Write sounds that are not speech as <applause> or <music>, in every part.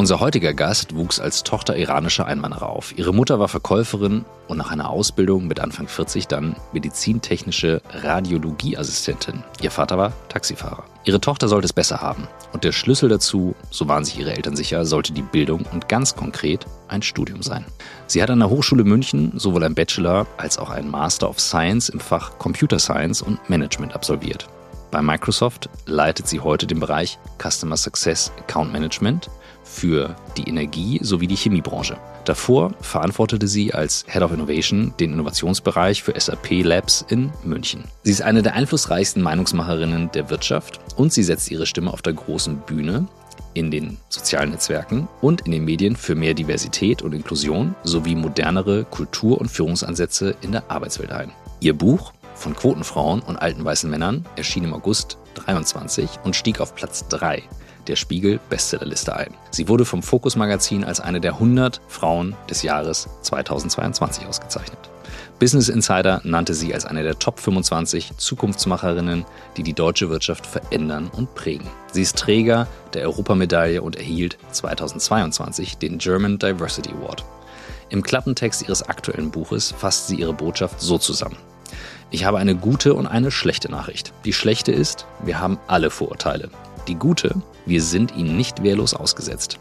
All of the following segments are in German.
Unser heutiger Gast wuchs als Tochter iranischer Einwanderer auf. Ihre Mutter war Verkäuferin und nach einer Ausbildung mit Anfang 40 dann medizintechnische Radiologieassistentin. Ihr Vater war Taxifahrer. Ihre Tochter sollte es besser haben. Und der Schlüssel dazu, so waren sich ihre Eltern sicher, sollte die Bildung und ganz konkret ein Studium sein. Sie hat an der Hochschule München sowohl ein Bachelor als auch einen Master of Science im Fach Computer Science und Management absolviert. Bei Microsoft leitet sie heute den Bereich Customer Success Account Management für die Energie- sowie die Chemiebranche. Davor verantwortete sie als Head of Innovation den Innovationsbereich für SAP Labs in München. Sie ist eine der einflussreichsten Meinungsmacherinnen der Wirtschaft und sie setzt ihre Stimme auf der großen Bühne in den sozialen Netzwerken und in den Medien für mehr Diversität und Inklusion sowie modernere Kultur- und Führungsansätze in der Arbeitswelt ein. Ihr Buch von Quotenfrauen und alten weißen Männern erschien im August 23 und stieg auf Platz 3 der Spiegel Bestsellerliste ein. Sie wurde vom Focus Magazin als eine der 100 Frauen des Jahres 2022 ausgezeichnet. Business Insider nannte sie als eine der Top 25 Zukunftsmacherinnen, die die deutsche Wirtschaft verändern und prägen. Sie ist Träger der Europamedaille und erhielt 2022 den German Diversity Award. Im Klappentext ihres aktuellen Buches fasst sie ihre Botschaft so zusammen. Ich habe eine gute und eine schlechte Nachricht. Die schlechte ist, wir haben alle Vorurteile. Die gute, wir sind ihnen nicht wehrlos ausgesetzt.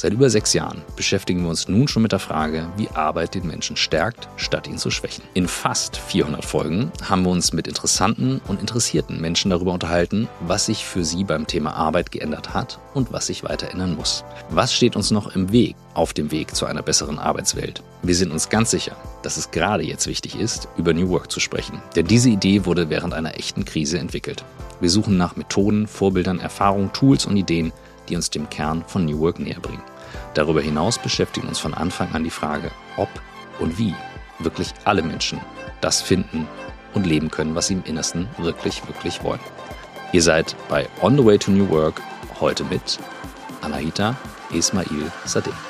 Seit über sechs Jahren beschäftigen wir uns nun schon mit der Frage, wie Arbeit den Menschen stärkt, statt ihn zu schwächen. In fast 400 Folgen haben wir uns mit interessanten und interessierten Menschen darüber unterhalten, was sich für sie beim Thema Arbeit geändert hat und was sich weiter ändern muss. Was steht uns noch im Weg auf dem Weg zu einer besseren Arbeitswelt? Wir sind uns ganz sicher, dass es gerade jetzt wichtig ist, über New Work zu sprechen. Denn diese Idee wurde während einer echten Krise entwickelt. Wir suchen nach Methoden, Vorbildern, Erfahrungen, Tools und Ideen, die uns dem Kern von New Work näher bringen. Darüber hinaus beschäftigen uns von Anfang an die Frage, ob und wie wirklich alle Menschen das finden und leben können, was sie im Innersten wirklich, wirklich wollen. Ihr seid bei On the Way to New Work heute mit Anahita Ismail Sadeh.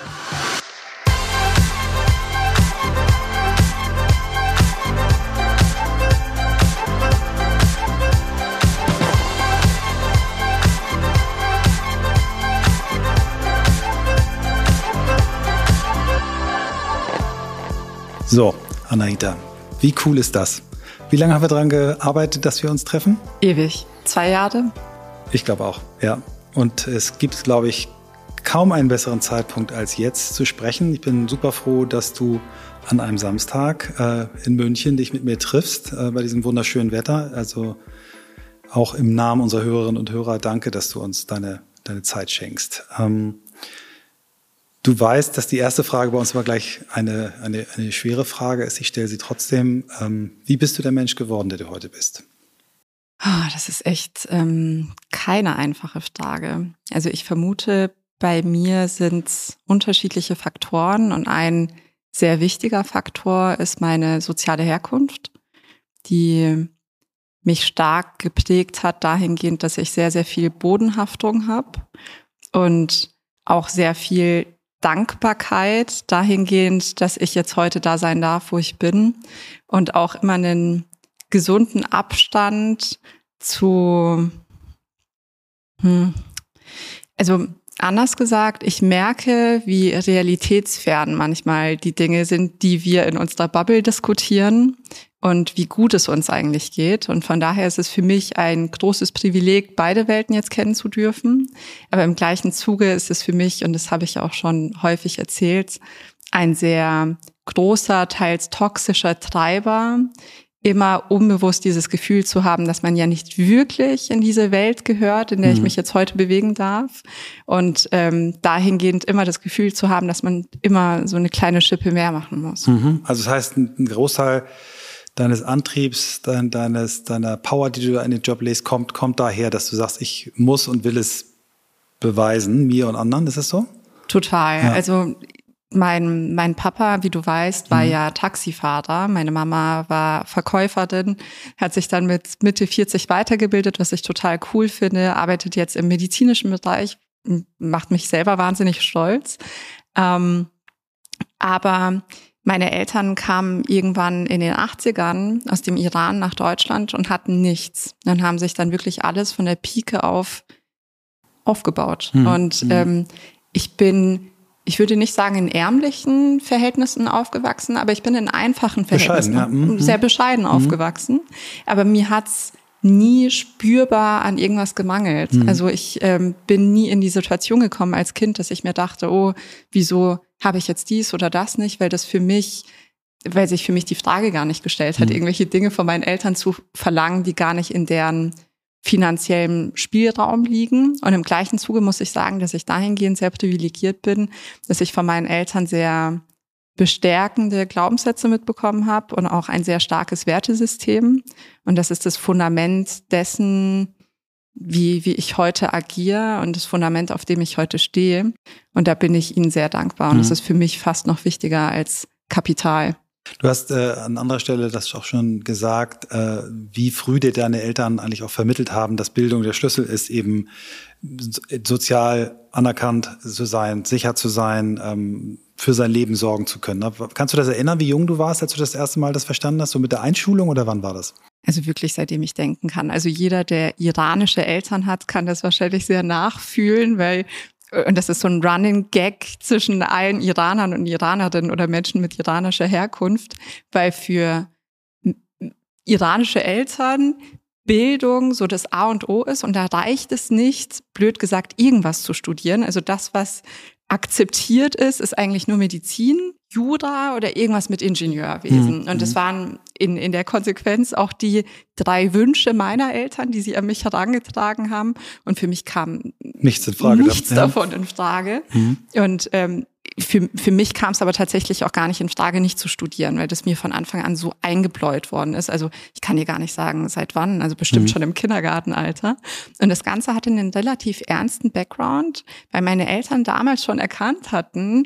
So, Anaita, wie cool ist das? Wie lange haben wir daran gearbeitet, dass wir uns treffen? Ewig. Zwei Jahre? Ich glaube auch, ja. Und es gibt, glaube ich, kaum einen besseren Zeitpunkt als jetzt zu sprechen. Ich bin super froh, dass du an einem Samstag äh, in München dich mit mir triffst, äh, bei diesem wunderschönen Wetter. Also auch im Namen unserer Hörerinnen und Hörer danke, dass du uns deine, deine Zeit schenkst. Ähm, Du weißt, dass die erste Frage bei uns immer gleich eine, eine, eine schwere Frage ist. Ich stelle sie trotzdem. Ähm, wie bist du der Mensch geworden, der du heute bist? Oh, das ist echt ähm, keine einfache Frage. Also ich vermute, bei mir sind es unterschiedliche Faktoren und ein sehr wichtiger Faktor ist meine soziale Herkunft, die mich stark geprägt hat dahingehend, dass ich sehr, sehr viel Bodenhaftung habe und auch sehr viel Dankbarkeit dahingehend, dass ich jetzt heute da sein darf, wo ich bin. Und auch immer einen gesunden Abstand zu, hm, also anders gesagt, ich merke, wie realitätsfern manchmal die Dinge sind, die wir in unserer Bubble diskutieren und wie gut es uns eigentlich geht. Und von daher ist es für mich ein großes Privileg, beide Welten jetzt kennen zu dürfen. Aber im gleichen Zuge ist es für mich, und das habe ich auch schon häufig erzählt, ein sehr großer, teils toxischer Treiber, immer unbewusst dieses Gefühl zu haben, dass man ja nicht wirklich in diese Welt gehört, in der mhm. ich mich jetzt heute bewegen darf. Und ähm, dahingehend immer das Gefühl zu haben, dass man immer so eine kleine Schippe mehr machen muss. Mhm. Also das heißt, ein Großteil deines Antriebs, dein, deines, deiner Power, die du in den Job legst, kommt, kommt daher, dass du sagst, ich muss und will es beweisen, mir und anderen. Ist das so? Total. Ja. Also mein, mein Papa, wie du weißt, war mhm. ja Taxifahrer. Meine Mama war Verkäuferin, hat sich dann mit Mitte 40 weitergebildet, was ich total cool finde, arbeitet jetzt im medizinischen Bereich, macht mich selber wahnsinnig stolz. Ähm, aber meine Eltern kamen irgendwann in den 80ern aus dem Iran nach Deutschland und hatten nichts. Dann haben sich dann wirklich alles von der Pike auf aufgebaut. Hm. Und hm. Ähm, ich bin ich würde nicht sagen in ärmlichen Verhältnissen aufgewachsen, aber ich bin in einfachen Verhältnissen bescheiden, ja. Mhm. sehr bescheiden mhm. aufgewachsen. Aber mir hat's nie spürbar an irgendwas gemangelt. Mhm. Also ich ähm, bin nie in die Situation gekommen als Kind, dass ich mir dachte, oh, wieso habe ich jetzt dies oder das nicht, weil das für mich, weil sich für mich die Frage gar nicht gestellt hat, mhm. irgendwelche Dinge von meinen Eltern zu verlangen, die gar nicht in deren finanziellen Spielraum liegen. Und im gleichen Zuge muss ich sagen, dass ich dahingehend sehr privilegiert bin, dass ich von meinen Eltern sehr bestärkende Glaubenssätze mitbekommen habe und auch ein sehr starkes Wertesystem. Und das ist das Fundament dessen, wie, wie ich heute agiere und das Fundament, auf dem ich heute stehe. Und da bin ich Ihnen sehr dankbar. Und mhm. das ist für mich fast noch wichtiger als Kapital. Du hast äh, an anderer Stelle das auch schon gesagt, äh, wie früh dir deine Eltern eigentlich auch vermittelt haben, dass Bildung der Schlüssel ist, eben sozial anerkannt zu sein, sicher zu sein, ähm, für sein Leben sorgen zu können. Kannst du das erinnern, wie jung du warst, als du das erste Mal das verstanden hast, so mit der Einschulung oder wann war das? Also wirklich, seitdem ich denken kann. Also jeder, der iranische Eltern hat, kann das wahrscheinlich sehr nachfühlen, weil und das ist so ein Running Gag zwischen allen Iranern und Iranerinnen oder Menschen mit iranischer Herkunft, weil für iranische Eltern Bildung so das A und O ist und da reicht es nicht, blöd gesagt, irgendwas zu studieren. Also das, was akzeptiert ist, ist eigentlich nur Medizin, Jura oder irgendwas mit Ingenieurwesen. Mhm. Und das waren in, in der Konsequenz auch die drei Wünsche meiner Eltern, die sie an mich herangetragen haben. Und für mich kam nichts, in Frage nichts davon in Frage. Mhm. Und ähm, für, für mich kam es aber tatsächlich auch gar nicht in Frage, nicht zu studieren, weil das mir von Anfang an so eingebläut worden ist. Also ich kann dir gar nicht sagen, seit wann, also bestimmt mhm. schon im Kindergartenalter. Und das Ganze hatte einen relativ ernsten Background, weil meine Eltern damals schon erkannt hatten,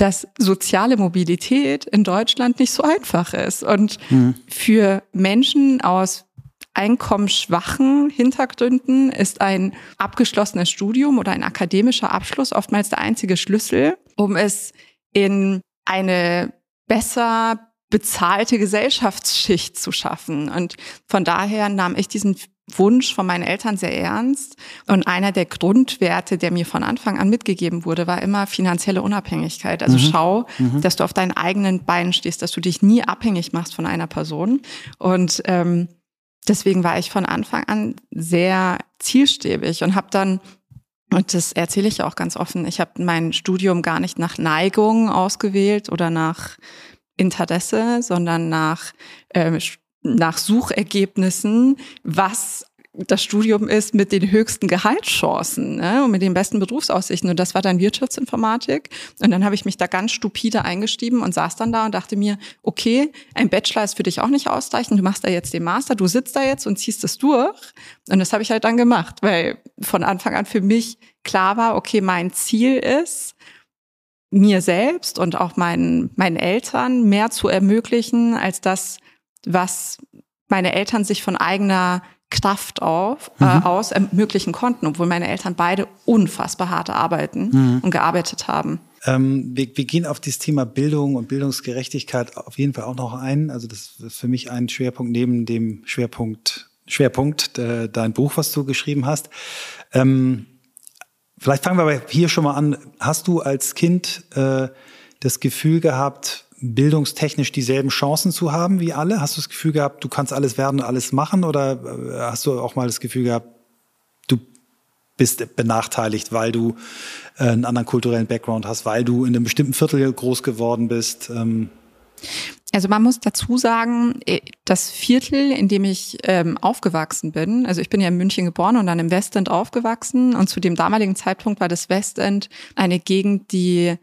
dass soziale Mobilität in Deutschland nicht so einfach ist. Und mhm. für Menschen aus einkommensschwachen Hintergründen ist ein abgeschlossenes Studium oder ein akademischer Abschluss oftmals der einzige Schlüssel, um es in eine besser bezahlte Gesellschaftsschicht zu schaffen. Und von daher nahm ich diesen Wunsch von meinen Eltern sehr ernst. Und einer der Grundwerte, der mir von Anfang an mitgegeben wurde, war immer finanzielle Unabhängigkeit. Also mhm. schau, mhm. dass du auf deinen eigenen Beinen stehst, dass du dich nie abhängig machst von einer Person. Und ähm, deswegen war ich von Anfang an sehr zielstrebig und habe dann und das erzähle ich auch ganz offen. Ich habe mein Studium gar nicht nach Neigung ausgewählt oder nach Interesse, sondern nach äh, nach Suchergebnissen, was das Studium ist mit den höchsten Gehaltschancen ne, und mit den besten Berufsaussichten. Und das war dann Wirtschaftsinformatik. Und dann habe ich mich da ganz stupide eingeschrieben und saß dann da und dachte mir, okay, ein Bachelor ist für dich auch nicht ausreichend. Du machst da jetzt den Master, du sitzt da jetzt und ziehst es durch. Und das habe ich halt dann gemacht, weil von Anfang an für mich klar war, okay, mein Ziel ist, mir selbst und auch meinen, meinen Eltern mehr zu ermöglichen, als das, was meine Eltern sich von eigener Kraft auf, äh, mhm. aus ermöglichen konnten, obwohl meine Eltern beide unfassbar harte arbeiten mhm. und gearbeitet haben. Ähm, wir, wir gehen auf dieses Thema Bildung und Bildungsgerechtigkeit auf jeden Fall auch noch ein. Also das ist für mich ein Schwerpunkt neben dem Schwerpunkt Schwerpunkt äh, dein Buch, was du geschrieben hast. Ähm, vielleicht fangen wir aber hier schon mal an. Hast du als Kind äh, das Gefühl gehabt, bildungstechnisch dieselben Chancen zu haben wie alle? Hast du das Gefühl gehabt, du kannst alles werden, alles machen? Oder äh, hast du auch mal das Gefühl gehabt, du bist benachteiligt, weil du äh, einen anderen kulturellen Background hast, weil du in einem bestimmten Viertel groß geworden bist? Ähm also man muss dazu sagen, äh, das Viertel, in dem ich ähm, aufgewachsen bin, also ich bin ja in München geboren und dann im Westend aufgewachsen und zu dem damaligen Zeitpunkt war das Westend eine Gegend, die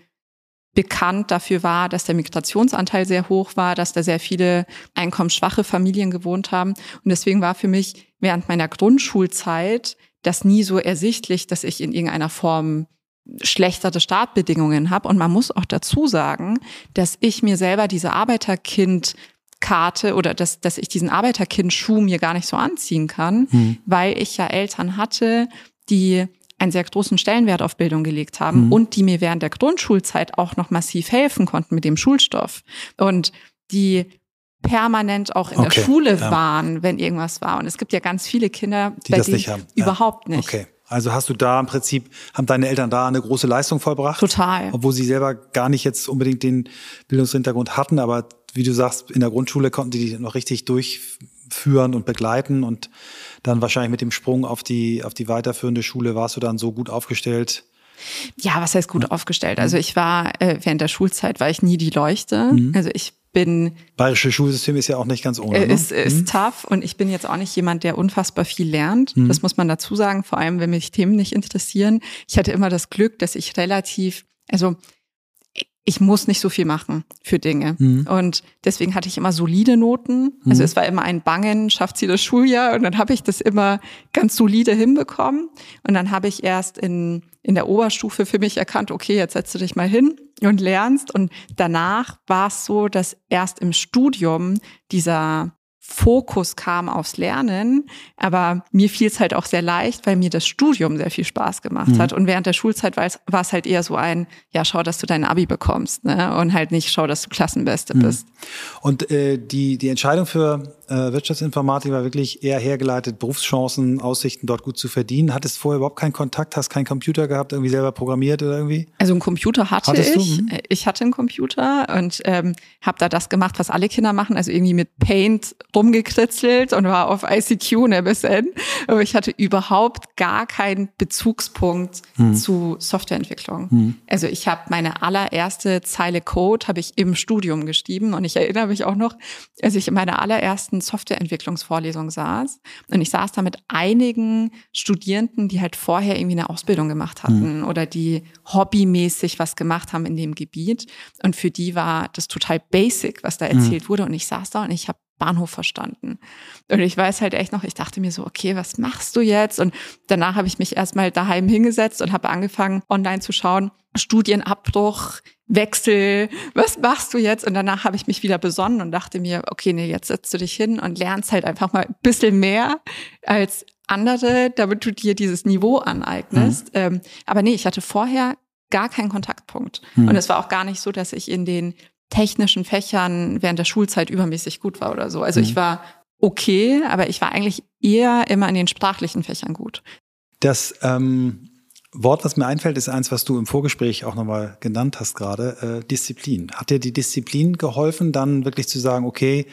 bekannt dafür war, dass der Migrationsanteil sehr hoch war, dass da sehr viele einkommensschwache Familien gewohnt haben. Und deswegen war für mich während meiner Grundschulzeit das nie so ersichtlich, dass ich in irgendeiner Form schlechtere Startbedingungen habe. Und man muss auch dazu sagen, dass ich mir selber diese Arbeiterkind Karte oder dass, dass ich diesen Arbeiterkind-Schuh mir gar nicht so anziehen kann, mhm. weil ich ja Eltern hatte, die einen sehr großen Stellenwert auf Bildung gelegt haben mhm. und die mir während der Grundschulzeit auch noch massiv helfen konnten mit dem Schulstoff und die permanent auch in okay, der Schule ja. waren, wenn irgendwas war. Und es gibt ja ganz viele Kinder, die bei das nicht haben. überhaupt nicht. Okay. Also hast du da im Prinzip, haben deine Eltern da eine große Leistung vollbracht? Total. Obwohl sie selber gar nicht jetzt unbedingt den Bildungshintergrund hatten, aber wie du sagst, in der Grundschule konnten die dich noch richtig durchführen und begleiten und dann wahrscheinlich mit dem Sprung auf die, auf die weiterführende Schule warst du dann so gut aufgestellt, ja, was heißt gut aufgestellt? Also ich war äh, während der Schulzeit war ich nie die Leuchte. Mhm. Also ich bin. Bayerische Schulsystem ist ja auch nicht ganz ohne. Äh, ist, ne? ist mhm. tough und ich bin jetzt auch nicht jemand, der unfassbar viel lernt. Mhm. Das muss man dazu sagen, vor allem wenn mich Themen nicht interessieren. Ich hatte immer das Glück, dass ich relativ, also ich muss nicht so viel machen für Dinge. Mhm. Und deswegen hatte ich immer solide Noten. Also mhm. es war immer ein Bangen, schafft sie das Schuljahr? Und dann habe ich das immer ganz solide hinbekommen. Und dann habe ich erst in, in der Oberstufe für mich erkannt, okay, jetzt setzt du dich mal hin und lernst. Und danach war es so, dass erst im Studium dieser Fokus kam aufs Lernen, aber mir fiel es halt auch sehr leicht, weil mir das Studium sehr viel Spaß gemacht mhm. hat. Und während der Schulzeit war es, war es halt eher so ein, ja, schau, dass du dein Abi bekommst, ne? Und halt nicht, schau, dass du Klassenbeste mhm. bist. Und äh, die, die Entscheidung für äh, Wirtschaftsinformatik war wirklich eher hergeleitet, Berufschancen, Aussichten dort gut zu verdienen. Hattest vorher überhaupt keinen Kontakt, hast keinen Computer gehabt, irgendwie selber programmiert oder irgendwie? Also einen Computer hatte Hattest ich. Mhm. Ich hatte einen Computer und ähm, habe da das gemacht, was alle Kinder machen, also irgendwie mit Paint rumgekritzelt und war auf ICQ und MSN. Aber ich hatte überhaupt gar keinen Bezugspunkt hm. zu Softwareentwicklung. Hm. Also ich habe meine allererste Zeile Code habe ich im Studium geschrieben und ich erinnere mich auch noch, als ich in meiner allerersten ersten Softwareentwicklungsvorlesung saß. Und ich saß da mit einigen Studierenden, die halt vorher irgendwie eine Ausbildung gemacht hatten mhm. oder die hobbymäßig was gemacht haben in dem Gebiet. Und für die war das total basic, was da hm. erzählt wurde. Und ich saß da und ich habe Bahnhof verstanden. Und ich weiß halt echt noch, ich dachte mir so, okay, was machst du jetzt? Und danach habe ich mich erstmal daheim hingesetzt und habe angefangen, online zu schauen, Studienabbruch, Wechsel, was machst du jetzt? Und danach habe ich mich wieder besonnen und dachte mir, okay, nee, jetzt setzt du dich hin und lernst halt einfach mal ein bisschen mehr als andere, damit du dir dieses Niveau aneignest. Mhm. Ähm, aber nee, ich hatte vorher gar keinen Kontaktpunkt. Mhm. Und es war auch gar nicht so, dass ich in den technischen Fächern während der Schulzeit übermäßig gut war oder so. Also mhm. ich war okay, aber ich war eigentlich eher immer in den sprachlichen Fächern gut. Das ähm, Wort, was mir einfällt, ist eins, was du im Vorgespräch auch nochmal genannt hast gerade, äh, Disziplin. Hat dir die Disziplin geholfen, dann wirklich zu sagen, okay,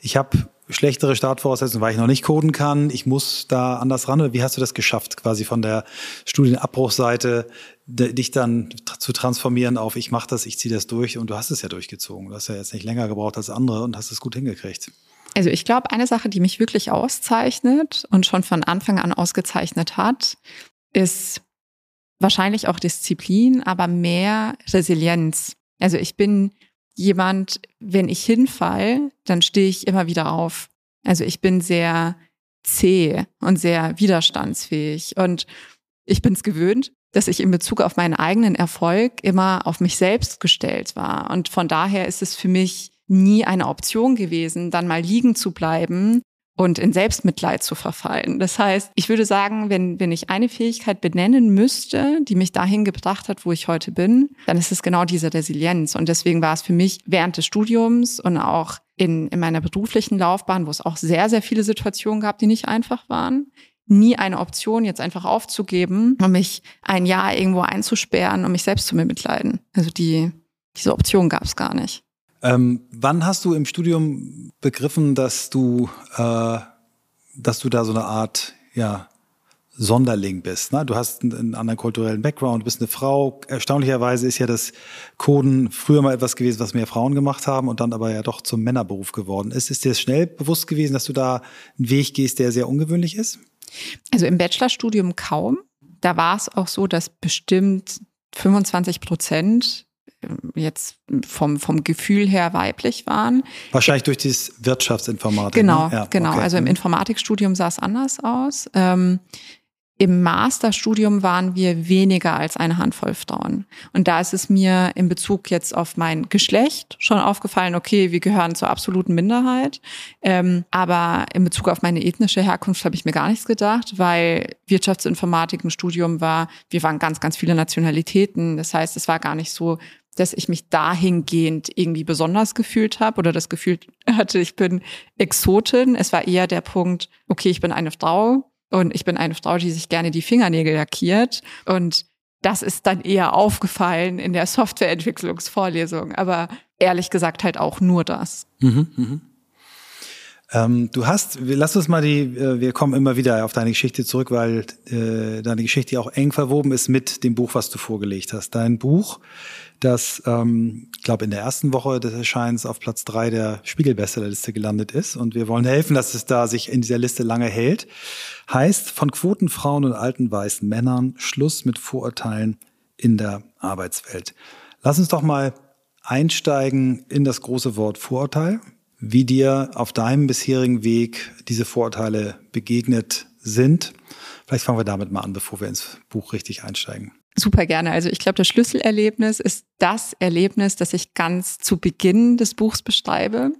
ich habe schlechtere Startvoraussetzungen, weil ich noch nicht coden kann, ich muss da anders ran? Oder wie hast du das geschafft, quasi von der Studienabbruchseite dich dann zu transformieren auf, ich mache das, ich ziehe das durch und du hast es ja durchgezogen. Du hast ja jetzt nicht länger gebraucht als andere und hast es gut hingekriegt. Also ich glaube, eine Sache, die mich wirklich auszeichnet und schon von Anfang an ausgezeichnet hat, ist wahrscheinlich auch Disziplin, aber mehr Resilienz. Also ich bin jemand, wenn ich hinfall, dann stehe ich immer wieder auf. Also ich bin sehr zäh und sehr widerstandsfähig und ich bin es gewöhnt, dass ich in Bezug auf meinen eigenen Erfolg immer auf mich selbst gestellt war. Und von daher ist es für mich nie eine Option gewesen, dann mal liegen zu bleiben und in Selbstmitleid zu verfallen. Das heißt, ich würde sagen, wenn, wenn ich eine Fähigkeit benennen müsste, die mich dahin gebracht hat, wo ich heute bin, dann ist es genau diese Resilienz. Und deswegen war es für mich während des Studiums und auch in, in meiner beruflichen Laufbahn, wo es auch sehr, sehr viele Situationen gab, die nicht einfach waren, nie eine Option, jetzt einfach aufzugeben, um mich ein Jahr irgendwo einzusperren, um mich selbst zu bemitleiden. Also die, diese Option gab es gar nicht. Ähm, wann hast du im Studium begriffen, dass du, äh, dass du da so eine Art, ja, Sonderling bist. Ne? Du hast einen, anderen kulturellen Background, bist eine Frau. Erstaunlicherweise ist ja das Coden früher mal etwas gewesen, was mehr Frauen gemacht haben und dann aber ja doch zum Männerberuf geworden ist. Ist dir schnell bewusst gewesen, dass du da einen Weg gehst, der sehr ungewöhnlich ist? Also im Bachelorstudium kaum. Da war es auch so, dass bestimmt 25 Prozent jetzt vom, vom Gefühl her weiblich waren. Wahrscheinlich durch dieses Wirtschaftsinformatik. Genau, ne? ja, genau. Okay. Also im mhm. Informatikstudium sah es anders aus. Ähm, im Masterstudium waren wir weniger als eine Handvoll Frauen. Und da ist es mir in Bezug jetzt auf mein Geschlecht schon aufgefallen, okay, wir gehören zur absoluten Minderheit. Ähm, aber in Bezug auf meine ethnische Herkunft habe ich mir gar nichts gedacht, weil Wirtschaftsinformatik im Studium war, wir waren ganz, ganz viele Nationalitäten. Das heißt, es war gar nicht so, dass ich mich dahingehend irgendwie besonders gefühlt habe oder das Gefühl hatte, ich bin Exotin. Es war eher der Punkt, okay, ich bin eine Frau und ich bin eine Frau, die sich gerne die Fingernägel lackiert und das ist dann eher aufgefallen in der Softwareentwicklungsvorlesung, aber ehrlich gesagt halt auch nur das. Mhm, mh. Ähm, du hast, lass uns mal die, äh, wir kommen immer wieder auf deine Geschichte zurück, weil äh, deine Geschichte auch eng verwoben ist mit dem Buch, was du vorgelegt hast. Dein Buch, das, ähm, ich glaube, in der ersten Woche des Erscheins auf Platz drei der Spiegelbestsellerliste gelandet ist. Und wir wollen helfen, dass es da sich in dieser Liste lange hält. Heißt von Quotenfrauen und alten weißen Männern Schluss mit Vorurteilen in der Arbeitswelt. Lass uns doch mal einsteigen in das große Wort Vorurteil wie dir auf deinem bisherigen Weg diese Vorurteile begegnet sind. Vielleicht fangen wir damit mal an, bevor wir ins Buch richtig einsteigen. Super gerne. Also ich glaube, das Schlüsselerlebnis ist das Erlebnis, das ich ganz zu Beginn des Buchs beschreibe,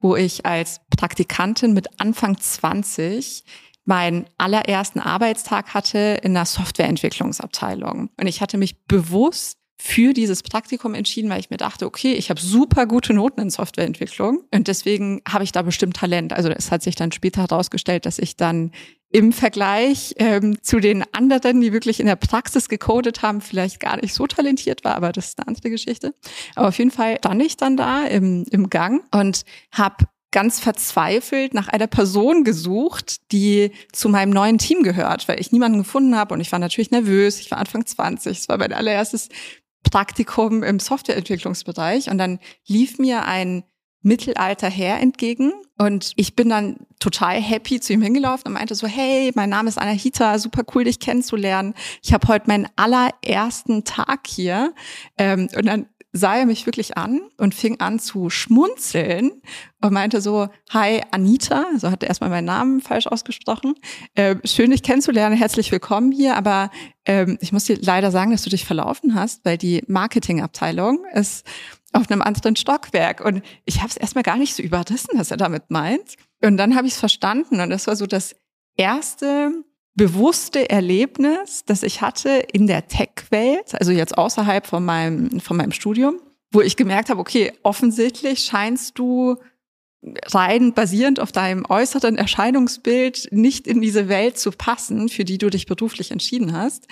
wo ich als Praktikantin mit Anfang 20 meinen allerersten Arbeitstag hatte in der Softwareentwicklungsabteilung. Und ich hatte mich bewusst für dieses Praktikum entschieden, weil ich mir dachte, okay, ich habe super gute Noten in Softwareentwicklung und deswegen habe ich da bestimmt Talent. Also es hat sich dann später herausgestellt, dass ich dann im Vergleich ähm, zu den anderen, die wirklich in der Praxis gecodet haben, vielleicht gar nicht so talentiert war, aber das ist eine andere Geschichte. Aber auf jeden Fall stand ich dann da im, im Gang und habe ganz verzweifelt nach einer Person gesucht, die zu meinem neuen Team gehört, weil ich niemanden gefunden habe und ich war natürlich nervös. Ich war Anfang 20, es war mein allererstes Praktikum im Softwareentwicklungsbereich und dann lief mir ein mittelalter Herr entgegen und ich bin dann total happy zu ihm hingelaufen und meinte so, hey, mein Name ist Anahita, super cool, dich kennenzulernen. Ich habe heute meinen allerersten Tag hier. Ähm, und dann sah er mich wirklich an und fing an zu schmunzeln und meinte so, hi Anita, so hat er erstmal meinen Namen falsch ausgesprochen. Äh, schön, dich kennenzulernen, herzlich willkommen hier, aber ähm, ich muss dir leider sagen, dass du dich verlaufen hast, weil die Marketingabteilung ist auf einem anderen Stockwerk. Und ich habe es erstmal gar nicht so überrissen, was er damit meint. Und dann habe ich es verstanden und das war so das erste bewusste Erlebnis, das ich hatte in der Tech-Welt, also jetzt außerhalb von meinem, von meinem Studium, wo ich gemerkt habe, okay, offensichtlich scheinst du rein basierend auf deinem äußeren Erscheinungsbild nicht in diese Welt zu passen, für die du dich beruflich entschieden hast.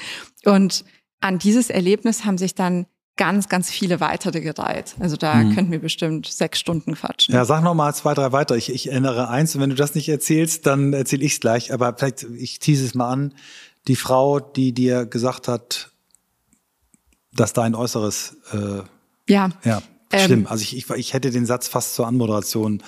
Und an dieses Erlebnis haben sich dann ganz, ganz viele weitere gereiht. Also da mhm. könnten wir bestimmt sechs Stunden quatschen. Ja, sag noch mal zwei, drei weiter. Ich, ich erinnere eins und wenn du das nicht erzählst, dann erzähle ich es gleich. Aber vielleicht, ich tease es mal an. Die Frau, die dir gesagt hat, dass dein Äußeres äh, ja. ja schlimm. Ähm, also ich, ich, ich hätte den Satz fast zur Anmoderation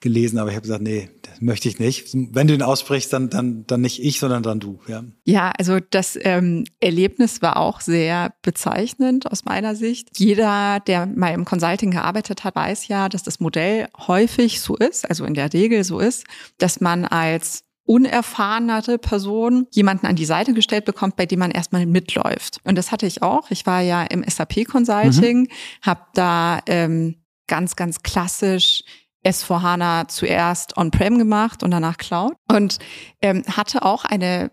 gelesen, aber ich habe gesagt, nee, das möchte ich nicht. Wenn du ihn aussprichst, dann, dann, dann nicht ich, sondern dann du. Ja, ja also das ähm, Erlebnis war auch sehr bezeichnend aus meiner Sicht. Jeder, der mal im Consulting gearbeitet hat, weiß ja, dass das Modell häufig so ist, also in der Regel so ist, dass man als unerfahrenere Person jemanden an die Seite gestellt bekommt, bei dem man erstmal mitläuft. Und das hatte ich auch. Ich war ja im SAP Consulting, mhm. habe da ähm, ganz, ganz klassisch S4HANA zuerst on-prem gemacht und danach Cloud und ähm, hatte auch eine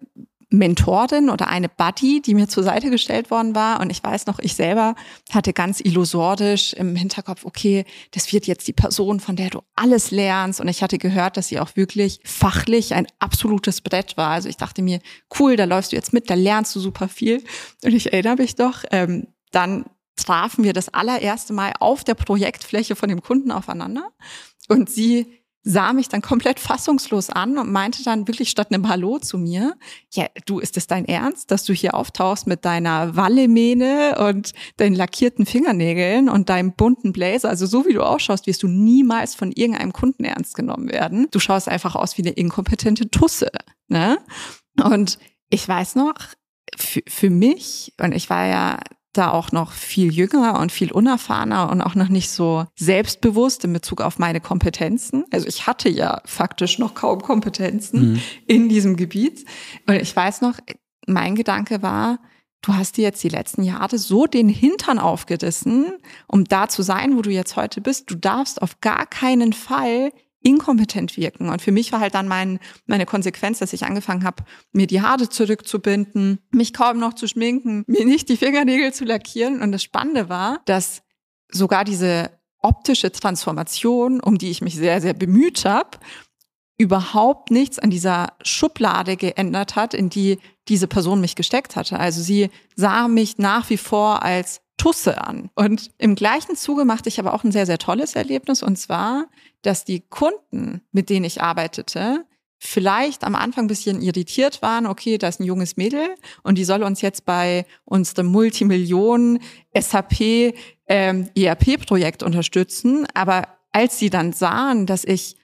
Mentorin oder eine Buddy, die mir zur Seite gestellt worden war. Und ich weiß noch, ich selber hatte ganz illusorisch im Hinterkopf, okay, das wird jetzt die Person, von der du alles lernst. Und ich hatte gehört, dass sie auch wirklich fachlich ein absolutes Brett war. Also ich dachte mir, cool, da läufst du jetzt mit, da lernst du super viel. Und ich erinnere mich doch, ähm, dann trafen wir das allererste Mal auf der Projektfläche von dem Kunden aufeinander. Und sie sah mich dann komplett fassungslos an und meinte dann wirklich statt einem Hallo zu mir, ja, du, ist es dein Ernst, dass du hier auftauchst mit deiner Wallemähne und deinen lackierten Fingernägeln und deinem bunten Blazer? Also so wie du ausschaust, wirst du niemals von irgendeinem Kunden ernst genommen werden. Du schaust einfach aus wie eine inkompetente Tusse, ne? Und ich weiß noch, für, für mich, und ich war ja da auch noch viel jünger und viel unerfahrener und auch noch nicht so selbstbewusst in Bezug auf meine Kompetenzen. Also ich hatte ja faktisch noch kaum Kompetenzen mhm. in diesem Gebiet. Und ich weiß noch, mein Gedanke war, du hast dir jetzt die letzten Jahre so den Hintern aufgerissen, um da zu sein, wo du jetzt heute bist. Du darfst auf gar keinen Fall inkompetent wirken. Und für mich war halt dann mein, meine Konsequenz, dass ich angefangen habe, mir die Haare zurückzubinden, mich kaum noch zu schminken, mir nicht die Fingernägel zu lackieren. Und das Spannende war, dass sogar diese optische Transformation, um die ich mich sehr, sehr bemüht habe, überhaupt nichts an dieser Schublade geändert hat, in die diese Person mich gesteckt hatte. Also sie sah mich nach wie vor als Tusse an. Und im gleichen Zuge machte ich aber auch ein sehr, sehr tolles Erlebnis. Und zwar, dass die Kunden, mit denen ich arbeitete, vielleicht am Anfang ein bisschen irritiert waren, okay, da ist ein junges Mädel und die soll uns jetzt bei unserem Multimillionen SAP ähm, ERP-Projekt unterstützen. Aber als sie dann sahen, dass ich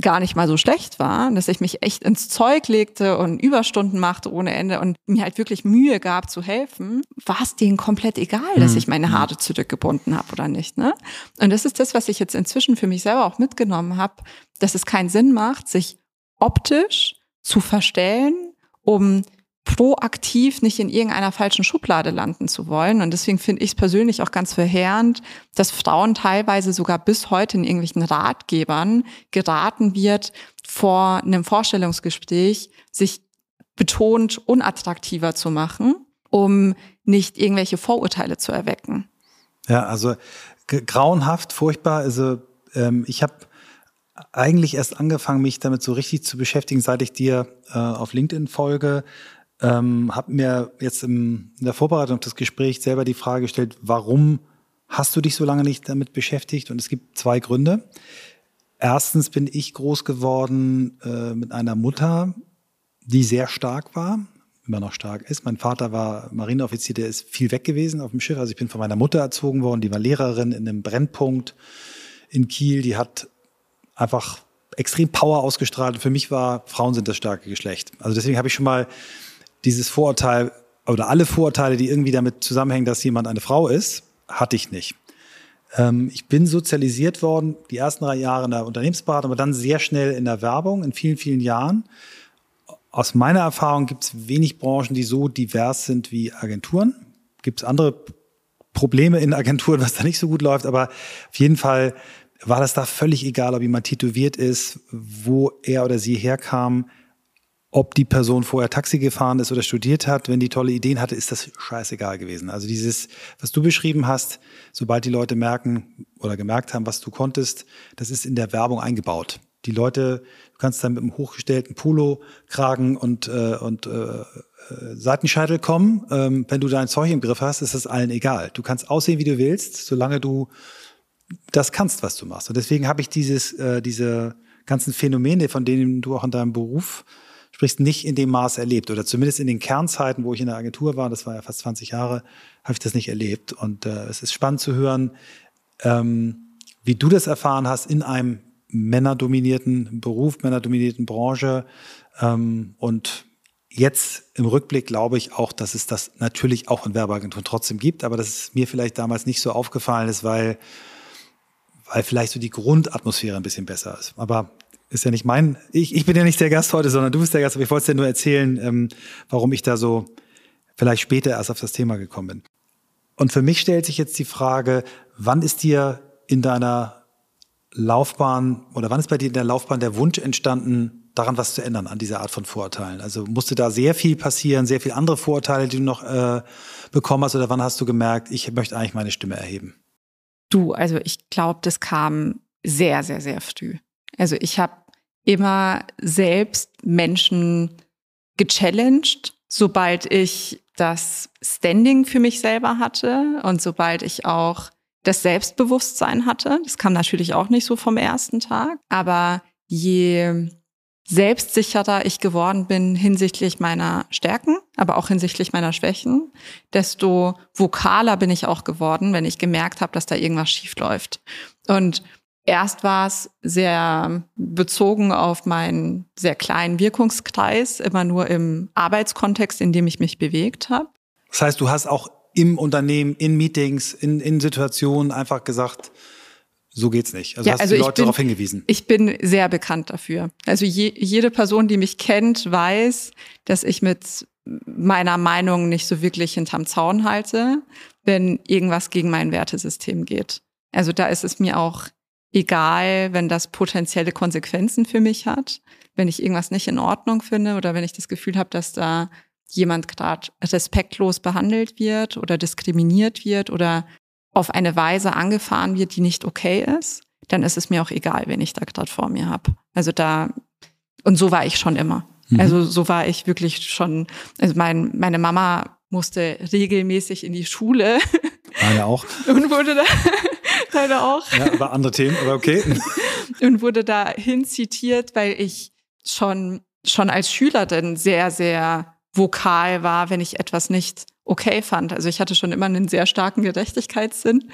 gar nicht mal so schlecht war, dass ich mich echt ins Zeug legte und Überstunden machte ohne Ende und mir halt wirklich Mühe gab zu helfen, war es denen komplett egal, dass mhm. ich meine Haare zurückgebunden habe oder nicht. Ne? Und das ist das, was ich jetzt inzwischen für mich selber auch mitgenommen habe, dass es keinen Sinn macht, sich optisch zu verstellen, um proaktiv nicht in irgendeiner falschen Schublade landen zu wollen. Und deswegen finde ich es persönlich auch ganz verheerend, dass Frauen teilweise sogar bis heute in irgendwelchen Ratgebern geraten wird, vor einem Vorstellungsgespräch sich betont unattraktiver zu machen, um nicht irgendwelche Vorurteile zu erwecken. Ja, also grauenhaft, furchtbar. Also ähm, ich habe eigentlich erst angefangen, mich damit so richtig zu beschäftigen, seit ich dir äh, auf LinkedIn folge. Ähm, habe mir jetzt im, in der Vorbereitung auf das Gespräch selber die Frage gestellt, warum hast du dich so lange nicht damit beschäftigt? Und es gibt zwei Gründe. Erstens bin ich groß geworden äh, mit einer Mutter, die sehr stark war, immer noch stark ist. Mein Vater war Marineoffizier, der ist viel weg gewesen auf dem Schiff. Also ich bin von meiner Mutter erzogen worden, die war Lehrerin in einem Brennpunkt in Kiel. Die hat einfach extrem Power ausgestrahlt. für mich war, Frauen sind das starke Geschlecht. Also deswegen habe ich schon mal dieses Vorurteil oder alle Vorurteile, die irgendwie damit zusammenhängen, dass jemand eine Frau ist, hatte ich nicht. Ähm, ich bin sozialisiert worden, die ersten drei Jahre in der Unternehmensberatung, aber dann sehr schnell in der Werbung, in vielen, vielen Jahren. Aus meiner Erfahrung gibt es wenig Branchen, die so divers sind wie Agenturen. Gibt es andere Probleme in Agenturen, was da nicht so gut läuft, aber auf jeden Fall war das da völlig egal, ob jemand tätowiert ist, wo er oder sie herkam ob die Person vorher Taxi gefahren ist oder studiert hat, wenn die tolle Ideen hatte, ist das scheißegal gewesen. Also dieses, was du beschrieben hast, sobald die Leute merken oder gemerkt haben, was du konntest, das ist in der Werbung eingebaut. Die Leute, du kannst dann mit einem hochgestellten Polo-Kragen und, äh, und äh, äh, Seitenscheitel kommen. Ähm, wenn du dein Zeug im Griff hast, ist das allen egal. Du kannst aussehen, wie du willst, solange du das kannst, was du machst. Und deswegen habe ich dieses, äh, diese ganzen Phänomene, von denen du auch in deinem Beruf sprichst, nicht in dem Maß erlebt. Oder zumindest in den Kernzeiten, wo ich in der Agentur war, das war ja fast 20 Jahre, habe ich das nicht erlebt. Und äh, es ist spannend zu hören, ähm, wie du das erfahren hast in einem männerdominierten Beruf, männerdominierten Branche. Ähm, und jetzt im Rückblick glaube ich auch, dass es das natürlich auch in Werbeagenturen trotzdem gibt, aber dass es mir vielleicht damals nicht so aufgefallen ist, weil, weil vielleicht so die Grundatmosphäre ein bisschen besser ist. Aber ist ja nicht mein, ich, ich bin ja nicht der Gast heute, sondern du bist der Gast, aber ich wollte dir nur erzählen, ähm, warum ich da so vielleicht später erst auf das Thema gekommen bin. Und für mich stellt sich jetzt die Frage, wann ist dir in deiner Laufbahn oder wann ist bei dir in der Laufbahn der Wunsch entstanden, daran was zu ändern, an dieser Art von Vorurteilen? Also musste da sehr viel passieren, sehr viel andere Vorurteile, die du noch äh, bekommen hast, oder wann hast du gemerkt, ich möchte eigentlich meine Stimme erheben? Du, also ich glaube, das kam sehr, sehr, sehr früh. Also ich habe immer selbst Menschen gechallenged, sobald ich das Standing für mich selber hatte und sobald ich auch das Selbstbewusstsein hatte. Das kam natürlich auch nicht so vom ersten Tag, aber je selbstsicherer ich geworden bin hinsichtlich meiner Stärken, aber auch hinsichtlich meiner Schwächen, desto vokaler bin ich auch geworden, wenn ich gemerkt habe, dass da irgendwas schief läuft. Und Erst war es sehr bezogen auf meinen sehr kleinen Wirkungskreis, immer nur im Arbeitskontext, in dem ich mich bewegt habe. Das heißt, du hast auch im Unternehmen, in Meetings, in, in Situationen einfach gesagt, so geht's nicht. Also ja, hast also die Leute bin, darauf hingewiesen. Ich bin sehr bekannt dafür. Also je, jede Person, die mich kennt, weiß, dass ich mit meiner Meinung nicht so wirklich hinterm Zaun halte, wenn irgendwas gegen mein Wertesystem geht. Also da ist es mir auch egal, wenn das potenzielle Konsequenzen für mich hat, wenn ich irgendwas nicht in Ordnung finde oder wenn ich das Gefühl habe, dass da jemand gerade respektlos behandelt wird oder diskriminiert wird oder auf eine Weise angefahren wird, die nicht okay ist, dann ist es mir auch egal, wen ich da gerade vor mir habe. Also da Und so war ich schon immer. Mhm. Also so war ich wirklich schon, also mein, meine Mama musste regelmäßig in die Schule. Meine auch. <laughs> Und wurde da, <laughs> deine auch. Ja, aber andere Themen, aber okay. <laughs> Und wurde dahin zitiert, weil ich schon, schon als Schülerin sehr, sehr vokal war, wenn ich etwas nicht okay fand. Also ich hatte schon immer einen sehr starken Gerechtigkeitssinn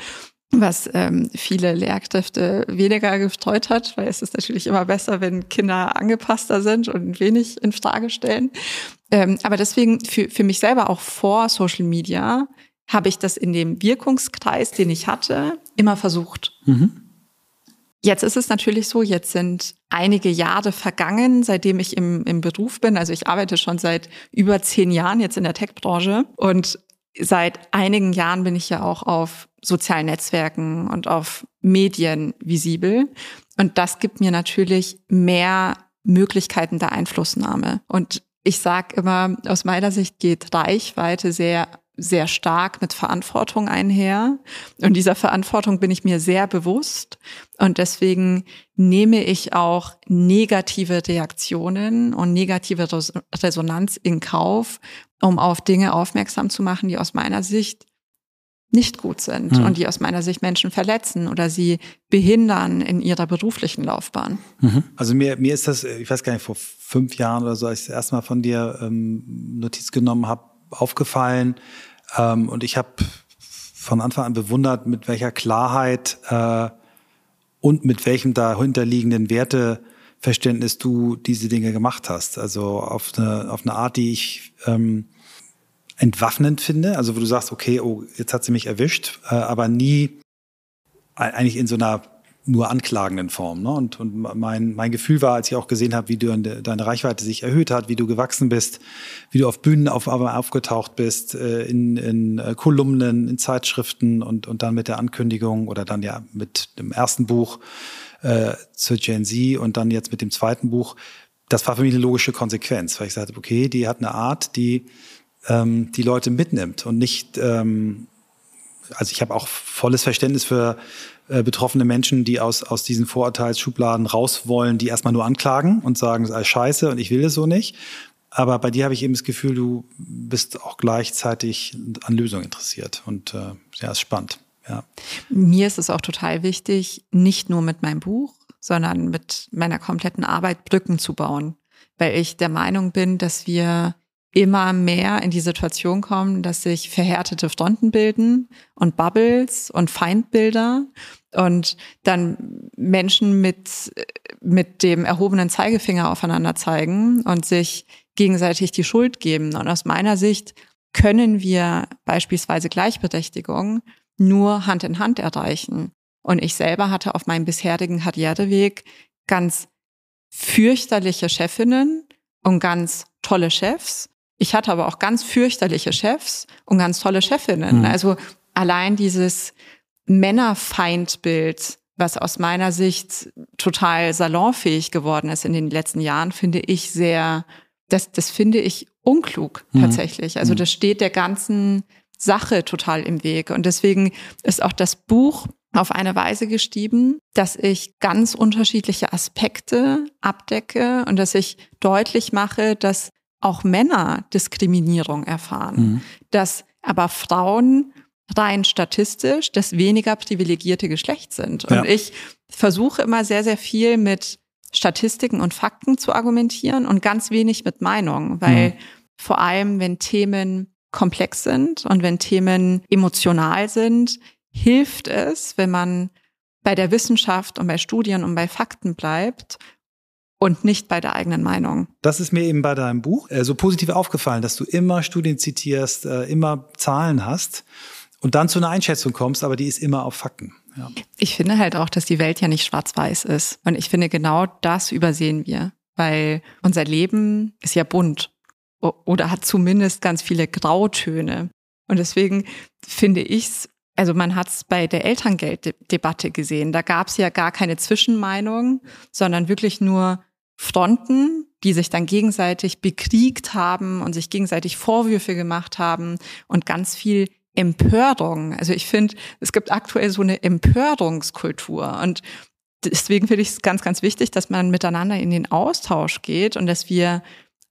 was ähm, viele Lehrkräfte weniger gestreut hat, weil es ist natürlich immer besser, wenn Kinder angepasster sind und wenig in Frage stellen. Ähm, aber deswegen für, für mich selber auch vor Social Media habe ich das in dem Wirkungskreis, den ich hatte, immer versucht. Mhm. Jetzt ist es natürlich so, jetzt sind einige Jahre vergangen, seitdem ich im, im Beruf bin. Also ich arbeite schon seit über zehn Jahren jetzt in der Tech-Branche und seit einigen Jahren bin ich ja auch auf sozialen Netzwerken und auf Medien visibel. Und das gibt mir natürlich mehr Möglichkeiten der Einflussnahme. Und ich sage immer, aus meiner Sicht geht Reichweite sehr sehr stark mit Verantwortung einher. Und dieser Verantwortung bin ich mir sehr bewusst. Und deswegen nehme ich auch negative Reaktionen und negative Resonanz in Kauf, um auf Dinge aufmerksam zu machen, die aus meiner Sicht nicht gut sind mhm. und die aus meiner Sicht Menschen verletzen oder sie behindern in ihrer beruflichen Laufbahn. Mhm. Also mir, mir ist das, ich weiß gar nicht, vor fünf Jahren oder so, als ich das erste Mal von dir ähm, Notiz genommen habe, aufgefallen. Ähm, und ich habe von Anfang an bewundert, mit welcher Klarheit äh, und mit welchem dahinterliegenden Werteverständnis du diese Dinge gemacht hast. Also auf eine, auf eine Art, die ich ähm, entwaffnend finde. Also wo du sagst, okay, oh, jetzt hat sie mich erwischt, äh, aber nie eigentlich in so einer nur anklagenden Form. Ne? Und, und mein, mein Gefühl war, als ich auch gesehen habe, wie du deine Reichweite sich erhöht hat, wie du gewachsen bist, wie du auf Bühnen auf, aufgetaucht bist, äh, in, in äh, Kolumnen, in Zeitschriften und, und dann mit der Ankündigung oder dann ja mit dem ersten Buch äh, zur Gen Z und dann jetzt mit dem zweiten Buch. Das war für mich eine logische Konsequenz, weil ich sagte, okay, die hat eine Art, die ähm, die Leute mitnimmt und nicht, ähm, also ich habe auch volles Verständnis für äh, betroffene Menschen, die aus, aus diesen Vorurteilsschubladen raus wollen, die erstmal nur anklagen und sagen, es ist scheiße und ich will das so nicht. Aber bei dir habe ich eben das Gefühl, du bist auch gleichzeitig an Lösungen interessiert. Und äh, ja, ist spannend. Ja. Mir ist es auch total wichtig, nicht nur mit meinem Buch, sondern mit meiner kompletten Arbeit Brücken zu bauen. Weil ich der Meinung bin, dass wir immer mehr in die Situation kommen, dass sich verhärtete Fronten bilden und Bubbles und Feindbilder und dann Menschen mit, mit dem erhobenen Zeigefinger aufeinander zeigen und sich gegenseitig die Schuld geben. Und aus meiner Sicht können wir beispielsweise Gleichberechtigung nur Hand in Hand erreichen. Und ich selber hatte auf meinem bisherigen Karriereweg ganz fürchterliche Chefinnen und ganz tolle Chefs ich hatte aber auch ganz fürchterliche Chefs und ganz tolle Chefinnen. Mhm. Also allein dieses Männerfeindbild, was aus meiner Sicht total salonfähig geworden ist in den letzten Jahren, finde ich sehr, das, das finde ich unklug mhm. tatsächlich. Also mhm. das steht der ganzen Sache total im Weg. Und deswegen ist auch das Buch auf eine Weise geschrieben, dass ich ganz unterschiedliche Aspekte abdecke und dass ich deutlich mache, dass auch Männer Diskriminierung erfahren, mhm. dass aber Frauen rein statistisch das weniger privilegierte Geschlecht sind. Und ja. ich versuche immer sehr, sehr viel mit Statistiken und Fakten zu argumentieren und ganz wenig mit Meinung, weil mhm. vor allem, wenn Themen komplex sind und wenn Themen emotional sind, hilft es, wenn man bei der Wissenschaft und bei Studien und bei Fakten bleibt und nicht bei der eigenen Meinung. Das ist mir eben bei deinem Buch äh, so positiv aufgefallen, dass du immer Studien zitierst, äh, immer Zahlen hast und dann zu einer Einschätzung kommst, aber die ist immer auf Fakten. Ja. Ich finde halt auch, dass die Welt ja nicht schwarz-weiß ist. Und ich finde, genau das übersehen wir, weil unser Leben ist ja bunt oder hat zumindest ganz viele Grautöne. Und deswegen finde ich es also man hat es bei der Elterngelddebatte gesehen. Da gab es ja gar keine Zwischenmeinung, sondern wirklich nur Fronten, die sich dann gegenseitig bekriegt haben und sich gegenseitig Vorwürfe gemacht haben und ganz viel Empörung. Also ich finde, es gibt aktuell so eine Empörungskultur und deswegen finde ich es ganz, ganz wichtig, dass man miteinander in den Austausch geht und dass wir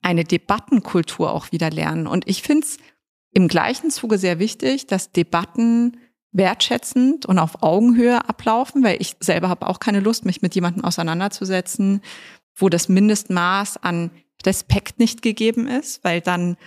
eine Debattenkultur auch wieder lernen. Und ich finde es im gleichen Zuge sehr wichtig, dass Debatten wertschätzend und auf Augenhöhe ablaufen, weil ich selber habe auch keine Lust, mich mit jemandem auseinanderzusetzen, wo das Mindestmaß an Respekt nicht gegeben ist, weil dann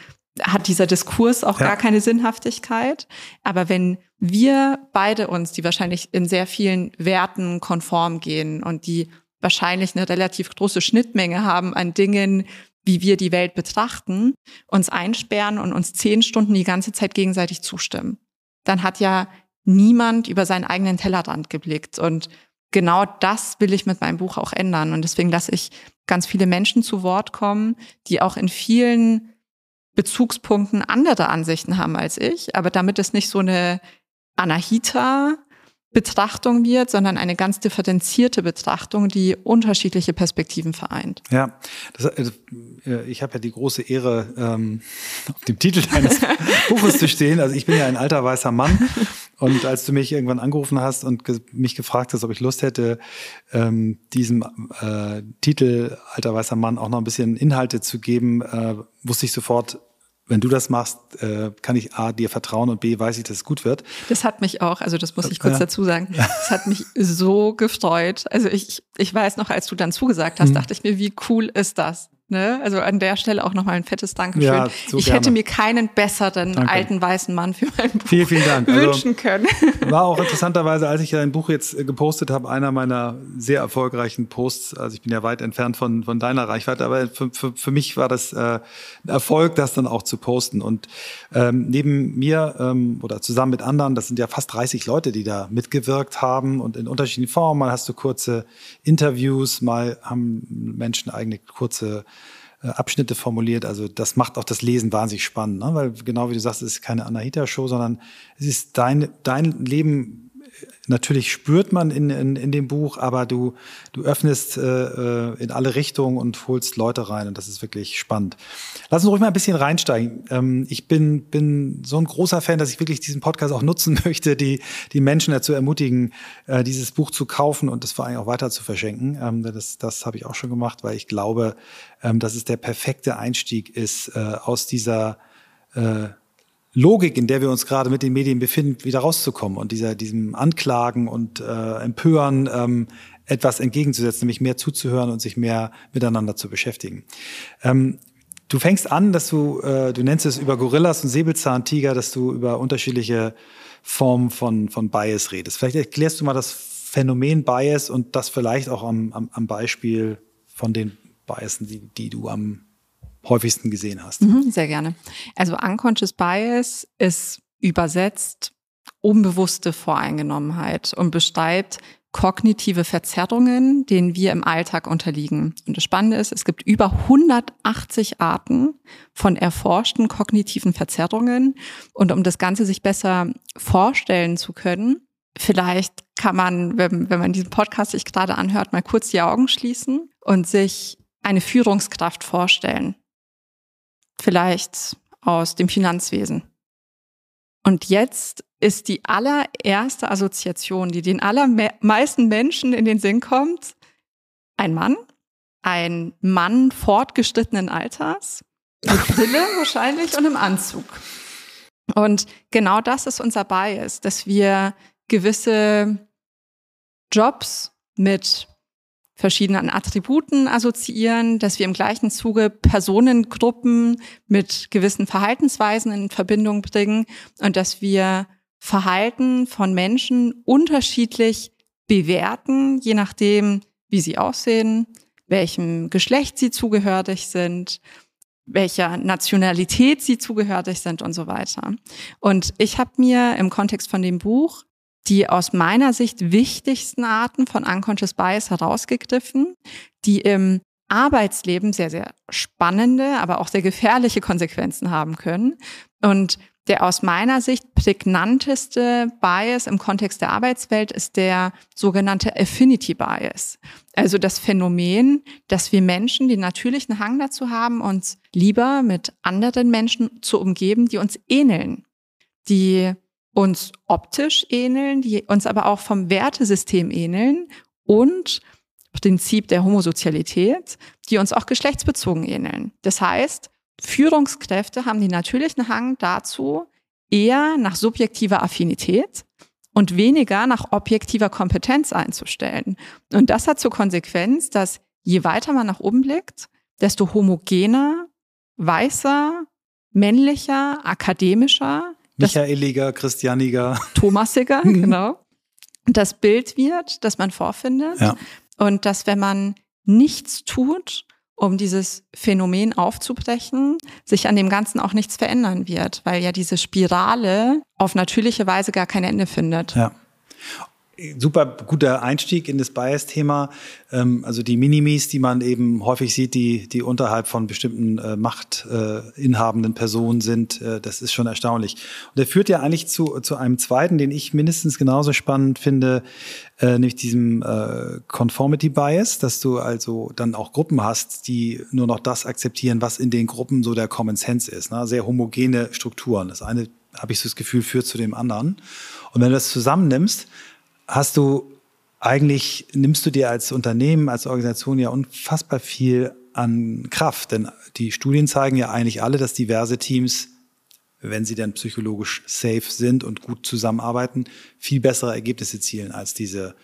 hat dieser Diskurs auch ja. gar keine Sinnhaftigkeit. Aber wenn wir beide uns, die wahrscheinlich in sehr vielen Werten konform gehen und die wahrscheinlich eine relativ große Schnittmenge haben an Dingen, wie wir die Welt betrachten, uns einsperren und uns zehn Stunden die ganze Zeit gegenseitig zustimmen, dann hat ja niemand über seinen eigenen Tellerrand geblickt. Und genau das will ich mit meinem Buch auch ändern. Und deswegen lasse ich ganz viele Menschen zu Wort kommen, die auch in vielen Bezugspunkten andere Ansichten haben als ich. Aber damit es nicht so eine Anahita Betrachtung wird, sondern eine ganz differenzierte Betrachtung, die unterschiedliche Perspektiven vereint. Ja, das, also, äh, ich habe ja die große Ehre, ähm, <laughs> auf dem Titel deines <laughs> Buches zu stehen. Also ich bin ja ein alter weißer Mann. Und als du mich irgendwann angerufen hast und ge mich gefragt hast, ob ich Lust hätte, ähm, diesem äh, Titel Alter weißer Mann auch noch ein bisschen Inhalte zu geben, äh, wusste ich sofort, wenn du das machst, äh, kann ich A, dir vertrauen und B, weiß ich, dass es gut wird. Das hat mich auch, also das muss ich kurz ja. dazu sagen, <laughs> das hat mich so gefreut. Also ich, ich weiß noch, als du dann zugesagt hast, mhm. dachte ich mir, wie cool ist das? Ne? Also an der Stelle auch nochmal ein fettes Dankeschön. Ja, so ich gerne. hätte mir keinen besseren Danke. alten weißen Mann für mein Buch vielen, vielen Dank. Also wünschen also, können. <laughs> War auch interessanterweise, als ich dein Buch jetzt äh, gepostet habe, einer meiner sehr erfolgreichen Posts. Also ich bin ja weit entfernt von, von deiner Reichweite, aber für, für, für mich war das äh, ein Erfolg, das dann auch zu posten. Und ähm, neben mir ähm, oder zusammen mit anderen, das sind ja fast 30 Leute, die da mitgewirkt haben und in unterschiedlichen Formen. Mal hast du kurze Interviews, mal haben Menschen eigene kurze Abschnitte formuliert. Also das macht auch das Lesen wahnsinnig spannend, ne? weil genau wie du sagst, es ist keine Anahita-Show, sondern es ist dein, dein Leben natürlich spürt man in, in, in dem Buch, aber du, du öffnest äh, äh, in alle Richtungen und holst Leute rein und das ist wirklich spannend. Lass uns ruhig mal ein bisschen reinsteigen. Ähm, ich bin, bin so ein großer Fan, dass ich wirklich diesen Podcast auch nutzen <laughs> möchte, die, die Menschen dazu ermutigen, äh, dieses Buch zu kaufen und es vor allem auch weiter zu verschenken. Ähm, das das habe ich auch schon gemacht, weil ich glaube, ähm, dass es der perfekte Einstieg ist äh, aus dieser äh, Logik, in der wir uns gerade mit den Medien befinden, wieder rauszukommen und dieser, diesem Anklagen und äh, Empören ähm, etwas entgegenzusetzen, nämlich mehr zuzuhören und sich mehr miteinander zu beschäftigen. Ähm, du fängst an, dass du, äh, du nennst es über Gorillas und Säbelzahntiger, dass du über unterschiedliche Formen von, von Bias redest. Vielleicht erklärst du mal das Phänomen Bias und das vielleicht auch am, am, am Beispiel von den Biasen, die, die du am häufigsten gesehen hast. Mhm, sehr gerne. Also Unconscious Bias ist übersetzt unbewusste Voreingenommenheit und beschreibt kognitive Verzerrungen, denen wir im Alltag unterliegen. Und das Spannende ist, es gibt über 180 Arten von erforschten kognitiven Verzerrungen. Und um das Ganze sich besser vorstellen zu können, vielleicht kann man, wenn, wenn man diesen Podcast sich gerade anhört, mal kurz die Augen schließen und sich eine Führungskraft vorstellen vielleicht aus dem Finanzwesen. Und jetzt ist die allererste Assoziation, die den allermeisten Menschen in den Sinn kommt, ein Mann, ein Mann fortgeschrittenen Alters, mit Brille <laughs> wahrscheinlich und im Anzug. Und genau das ist unser Bias, dass wir gewisse Jobs mit verschiedenen Attributen assoziieren, dass wir im gleichen Zuge Personengruppen mit gewissen Verhaltensweisen in Verbindung bringen und dass wir Verhalten von Menschen unterschiedlich bewerten, je nachdem, wie sie aussehen, welchem Geschlecht sie zugehörig sind, welcher Nationalität sie zugehörig sind und so weiter. Und ich habe mir im Kontext von dem Buch die aus meiner Sicht wichtigsten Arten von Unconscious Bias herausgegriffen, die im Arbeitsleben sehr, sehr spannende, aber auch sehr gefährliche Konsequenzen haben können. Und der aus meiner Sicht prägnanteste Bias im Kontext der Arbeitswelt ist der sogenannte Affinity Bias. Also das Phänomen, dass wir Menschen den natürlichen Hang dazu haben, uns lieber mit anderen Menschen zu umgeben, die uns ähneln, die uns optisch ähneln, die uns aber auch vom Wertesystem ähneln und Prinzip der Homosozialität, die uns auch geschlechtsbezogen ähneln. Das heißt, Führungskräfte haben den natürlichen Hang dazu, eher nach subjektiver Affinität und weniger nach objektiver Kompetenz einzustellen. Und das hat zur Konsequenz, dass je weiter man nach oben blickt, desto homogener, weißer, männlicher, akademischer, Michaeliger, Christianiger, Thomasiger, <laughs> genau, das Bild wird, das man vorfindet. Ja. Und dass, wenn man nichts tut, um dieses Phänomen aufzubrechen, sich an dem Ganzen auch nichts verändern wird, weil ja diese Spirale auf natürliche Weise gar kein Ende findet. Ja super guter Einstieg in das Bias-Thema. Ähm, also die Minimis, die man eben häufig sieht, die, die unterhalb von bestimmten äh, machtinhabenden Personen sind, äh, das ist schon erstaunlich. Und der führt ja eigentlich zu, zu einem zweiten, den ich mindestens genauso spannend finde, äh, nämlich diesem äh, Conformity Bias, dass du also dann auch Gruppen hast, die nur noch das akzeptieren, was in den Gruppen so der Common Sense ist. Ne? Sehr homogene Strukturen. Das eine, habe ich so das Gefühl, führt zu dem anderen. Und wenn du das zusammennimmst, hast du eigentlich, nimmst du dir als Unternehmen, als Organisation ja unfassbar viel an Kraft. Denn die Studien zeigen ja eigentlich alle, dass diverse Teams, wenn sie dann psychologisch safe sind und gut zusammenarbeiten, viel bessere Ergebnisse zielen als diese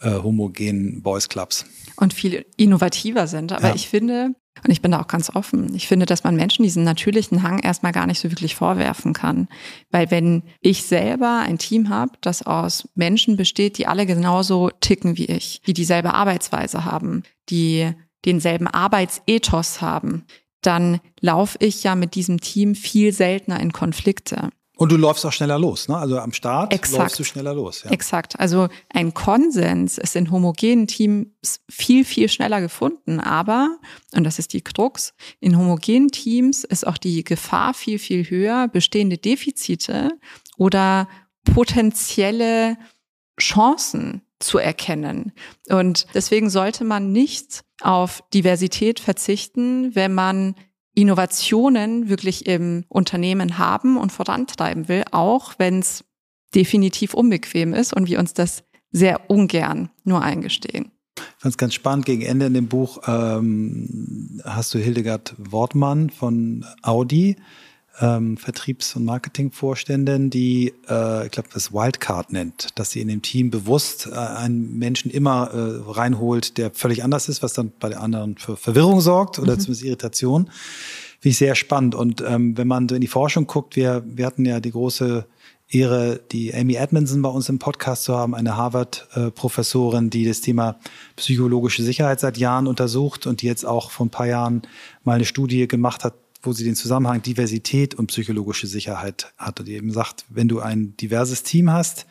äh, homogenen Boys Clubs. Und viel innovativer sind. Aber ja. ich finde, und ich bin da auch ganz offen. Ich finde, dass man Menschen diesen natürlichen Hang erstmal gar nicht so wirklich vorwerfen kann. Weil wenn ich selber ein Team habe, das aus Menschen besteht, die alle genauso ticken wie ich, die dieselbe Arbeitsweise haben, die denselben Arbeitsethos haben, dann laufe ich ja mit diesem Team viel seltener in Konflikte. Und du läufst auch schneller los, ne? Also am Start Exakt. läufst du schneller los. Ja. Exakt. Also ein Konsens ist in homogenen Teams viel, viel schneller gefunden. Aber, und das ist die Krux, in homogenen Teams ist auch die Gefahr viel, viel höher, bestehende Defizite oder potenzielle Chancen zu erkennen. Und deswegen sollte man nicht auf Diversität verzichten, wenn man Innovationen wirklich im Unternehmen haben und vorantreiben will, auch wenn es definitiv unbequem ist und wir uns das sehr ungern nur eingestehen. Ich fand es ganz spannend. Gegen Ende in dem Buch ähm, hast du Hildegard Wortmann von Audi ähm, Vertriebs- und Marketingvorständin, die, äh, ich glaube, das Wildcard nennt, dass sie in dem Team bewusst äh, einen Menschen immer äh, reinholt, der völlig anders ist, was dann bei den anderen für Verwirrung sorgt oder mhm. zumindest Irritation. Finde ich sehr spannend. Und ähm, wenn man so in die Forschung guckt, wir, wir hatten ja die große Ehre, die Amy Edmondson bei uns im Podcast zu haben, eine Harvard-Professorin, die das Thema psychologische Sicherheit seit Jahren untersucht und die jetzt auch vor ein paar Jahren mal eine Studie gemacht hat wo sie den Zusammenhang Diversität und psychologische Sicherheit hat und eben sagt, wenn du ein diverses Team hast,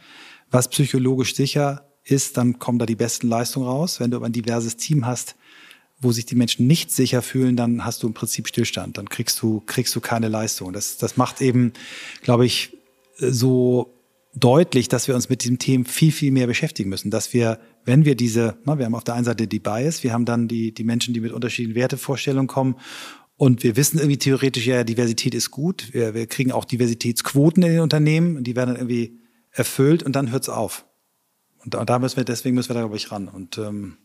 was psychologisch sicher ist, dann kommen da die besten Leistungen raus. Wenn du aber ein diverses Team hast, wo sich die Menschen nicht sicher fühlen, dann hast du im Prinzip Stillstand. Dann kriegst du, kriegst du keine Leistung. Das, das macht eben, glaube ich, so deutlich, dass wir uns mit diesem Thema viel, viel mehr beschäftigen müssen. Dass wir, wenn wir diese, na, wir haben auf der einen Seite die Bias, wir haben dann die, die Menschen, die mit unterschiedlichen Wertevorstellungen kommen und wir wissen irgendwie theoretisch, ja, Diversität ist gut. Wir, wir kriegen auch Diversitätsquoten in den Unternehmen die werden dann irgendwie erfüllt und dann hört's auf. Und da müssen wir, deswegen müssen wir da, glaube ich, ran. Und ähm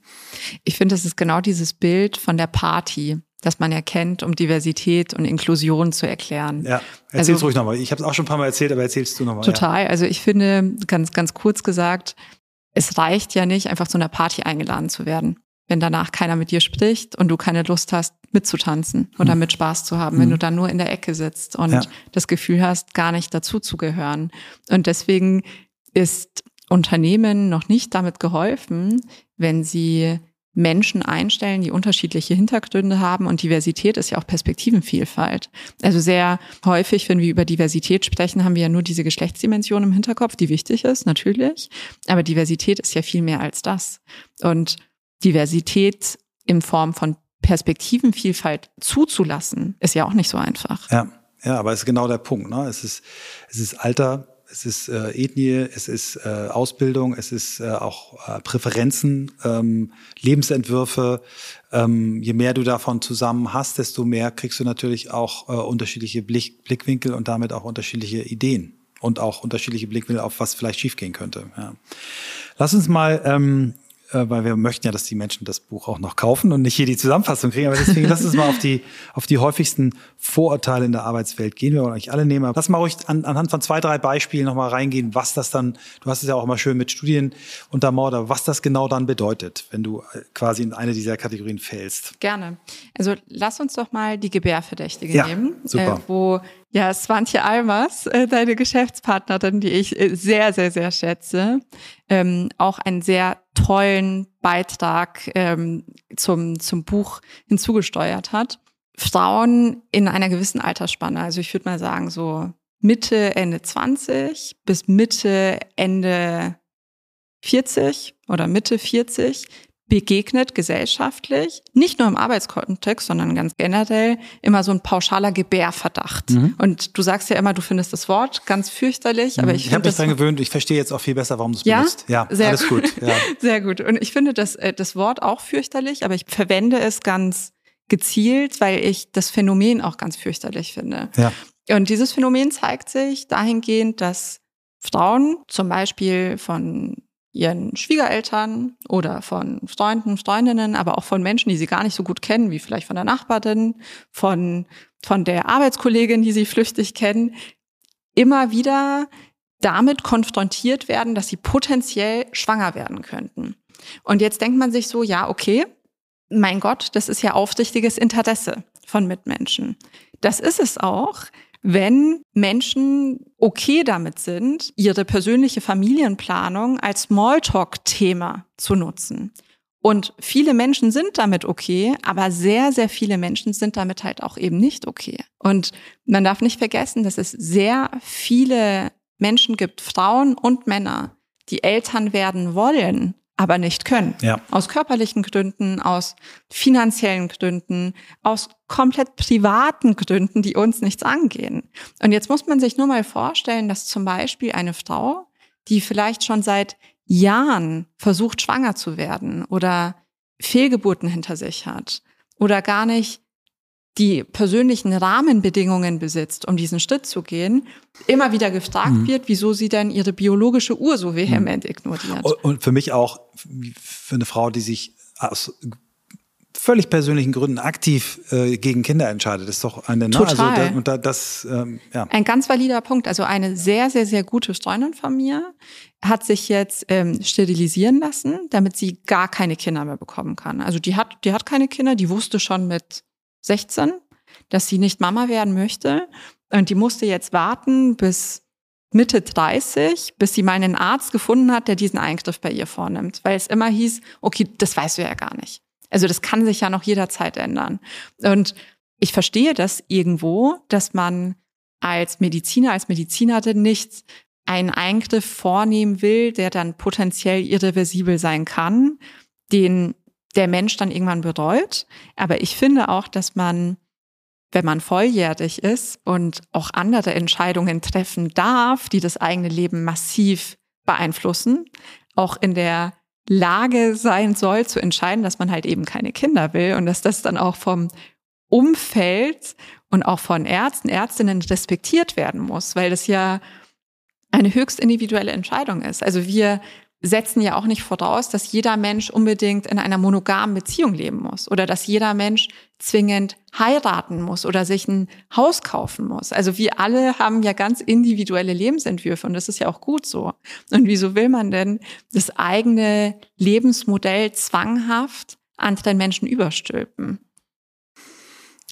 ich finde, das ist genau dieses Bild von der Party, das man erkennt, um Diversität und Inklusion zu erklären. Ja, erzähl's also, ruhig nochmal. Ich habe es auch schon ein paar Mal erzählt, aber erzählst du nochmal. Total. Ja. Also ich finde, ganz, ganz kurz gesagt, es reicht ja nicht, einfach zu einer Party eingeladen zu werden wenn danach keiner mit dir spricht und du keine Lust hast, mitzutanzen oder mhm. mit Spaß zu haben, mhm. wenn du dann nur in der Ecke sitzt und ja. das Gefühl hast, gar nicht dazu zu gehören. Und deswegen ist Unternehmen noch nicht damit geholfen, wenn sie Menschen einstellen, die unterschiedliche Hintergründe haben und Diversität ist ja auch Perspektivenvielfalt. Also sehr häufig, wenn wir über Diversität sprechen, haben wir ja nur diese Geschlechtsdimension im Hinterkopf, die wichtig ist, natürlich. Aber Diversität ist ja viel mehr als das. Und Diversität in Form von Perspektivenvielfalt zuzulassen, ist ja auch nicht so einfach. Ja, ja, aber es ist genau der Punkt. Ne? Es ist, es ist Alter, es ist äh, Ethnie, es ist äh, Ausbildung, es ist äh, auch äh, Präferenzen, ähm, Lebensentwürfe. Ähm, je mehr du davon zusammen hast, desto mehr kriegst du natürlich auch äh, unterschiedliche Blick, Blickwinkel und damit auch unterschiedliche Ideen und auch unterschiedliche Blickwinkel auf was vielleicht schiefgehen könnte. Ja. Lass uns mal ähm, äh, weil wir möchten ja, dass die Menschen das Buch auch noch kaufen und nicht hier die Zusammenfassung kriegen. Aber deswegen lass uns mal auf die, auf die häufigsten Vorurteile in der Arbeitswelt gehen. Wir wollen euch alle nehmen. lass mal ruhig an, anhand von zwei, drei Beispielen nochmal reingehen, was das dann, du hast es ja auch immer schön mit Studien untermauert, was das genau dann bedeutet, wenn du äh, quasi in eine dieser Kategorien fällst. Gerne. Also lass uns doch mal die Gebärverdächtige ja, nehmen, super. Äh, wo ja, Swantje Almers, äh, deine Geschäftspartnerin, die ich äh, sehr, sehr, sehr schätze, ähm, auch einen sehr tollen Beitrag ähm, zum, zum Buch hinzugesteuert hat. Frauen in einer gewissen Altersspanne, also ich würde mal sagen so Mitte, Ende 20 bis Mitte, Ende 40 oder Mitte 40, begegnet gesellschaftlich, nicht nur im Arbeitskontext, sondern ganz generell immer so ein pauschaler Gebärverdacht. Mhm. Und du sagst ja immer, du findest das Wort ganz fürchterlich, aber mhm. ich, ich habe mich dran gewöhnt. Ich verstehe jetzt auch viel besser, warum du es ja? benutzt. Ja, sehr alles gut. gut. Ja. <laughs> Sehr gut. Und ich finde das, äh, das Wort auch fürchterlich, aber ich verwende es ganz gezielt, weil ich das Phänomen auch ganz fürchterlich finde. Ja. Und dieses Phänomen zeigt sich dahingehend, dass Frauen zum Beispiel von ihren Schwiegereltern oder von Freunden, Freundinnen, aber auch von Menschen, die sie gar nicht so gut kennen, wie vielleicht von der Nachbarin, von, von der Arbeitskollegin, die sie flüchtig kennen, immer wieder damit konfrontiert werden, dass sie potenziell schwanger werden könnten. Und jetzt denkt man sich so, ja, okay, mein Gott, das ist ja aufrichtiges Interesse von Mitmenschen. Das ist es auch, wenn Menschen okay damit sind, ihre persönliche Familienplanung als Smalltalk-Thema zu nutzen. Und viele Menschen sind damit okay, aber sehr, sehr viele Menschen sind damit halt auch eben nicht okay. Und man darf nicht vergessen, dass es sehr viele Menschen gibt, Frauen und Männer, die Eltern werden wollen, aber nicht können. Ja. Aus körperlichen Gründen, aus finanziellen Gründen, aus komplett privaten Gründen, die uns nichts angehen. Und jetzt muss man sich nur mal vorstellen, dass zum Beispiel eine Frau, die vielleicht schon seit Jahren versucht, schwanger zu werden oder Fehlgeburten hinter sich hat oder gar nicht die persönlichen Rahmenbedingungen besitzt, um diesen Schritt zu gehen, immer wieder gefragt mhm. wird, wieso sie denn ihre biologische Uhr so vehement mhm. ignoriert. Und für mich auch, für eine Frau, die sich aus völlig persönlichen Gründen aktiv äh, gegen Kinder entscheidet, ist doch eine ne? Total. Also da, und da, das ähm, ja. ein ganz valider Punkt. Also eine sehr sehr sehr gute Freundin von mir hat sich jetzt ähm, sterilisieren lassen, damit sie gar keine Kinder mehr bekommen kann. Also die hat die hat keine Kinder, die wusste schon mit 16, dass sie nicht Mama werden möchte. Und die musste jetzt warten bis Mitte 30, bis sie mal einen Arzt gefunden hat, der diesen Eingriff bei ihr vornimmt. Weil es immer hieß, okay, das weißt du ja gar nicht. Also das kann sich ja noch jederzeit ändern. Und ich verstehe das irgendwo, dass man als Mediziner, als Medizinerin nicht einen Eingriff vornehmen will, der dann potenziell irreversibel sein kann, den der Mensch dann irgendwann bereut. Aber ich finde auch, dass man, wenn man volljährig ist und auch andere Entscheidungen treffen darf, die das eigene Leben massiv beeinflussen, auch in der Lage sein soll zu entscheiden, dass man halt eben keine Kinder will und dass das dann auch vom Umfeld und auch von Ärzten, Ärztinnen respektiert werden muss, weil das ja eine höchst individuelle Entscheidung ist. Also wir setzen ja auch nicht voraus, dass jeder Mensch unbedingt in einer monogamen Beziehung leben muss oder dass jeder Mensch zwingend heiraten muss oder sich ein Haus kaufen muss. Also wir alle haben ja ganz individuelle Lebensentwürfe und das ist ja auch gut so. Und wieso will man denn das eigene Lebensmodell zwanghaft anderen Menschen überstülpen?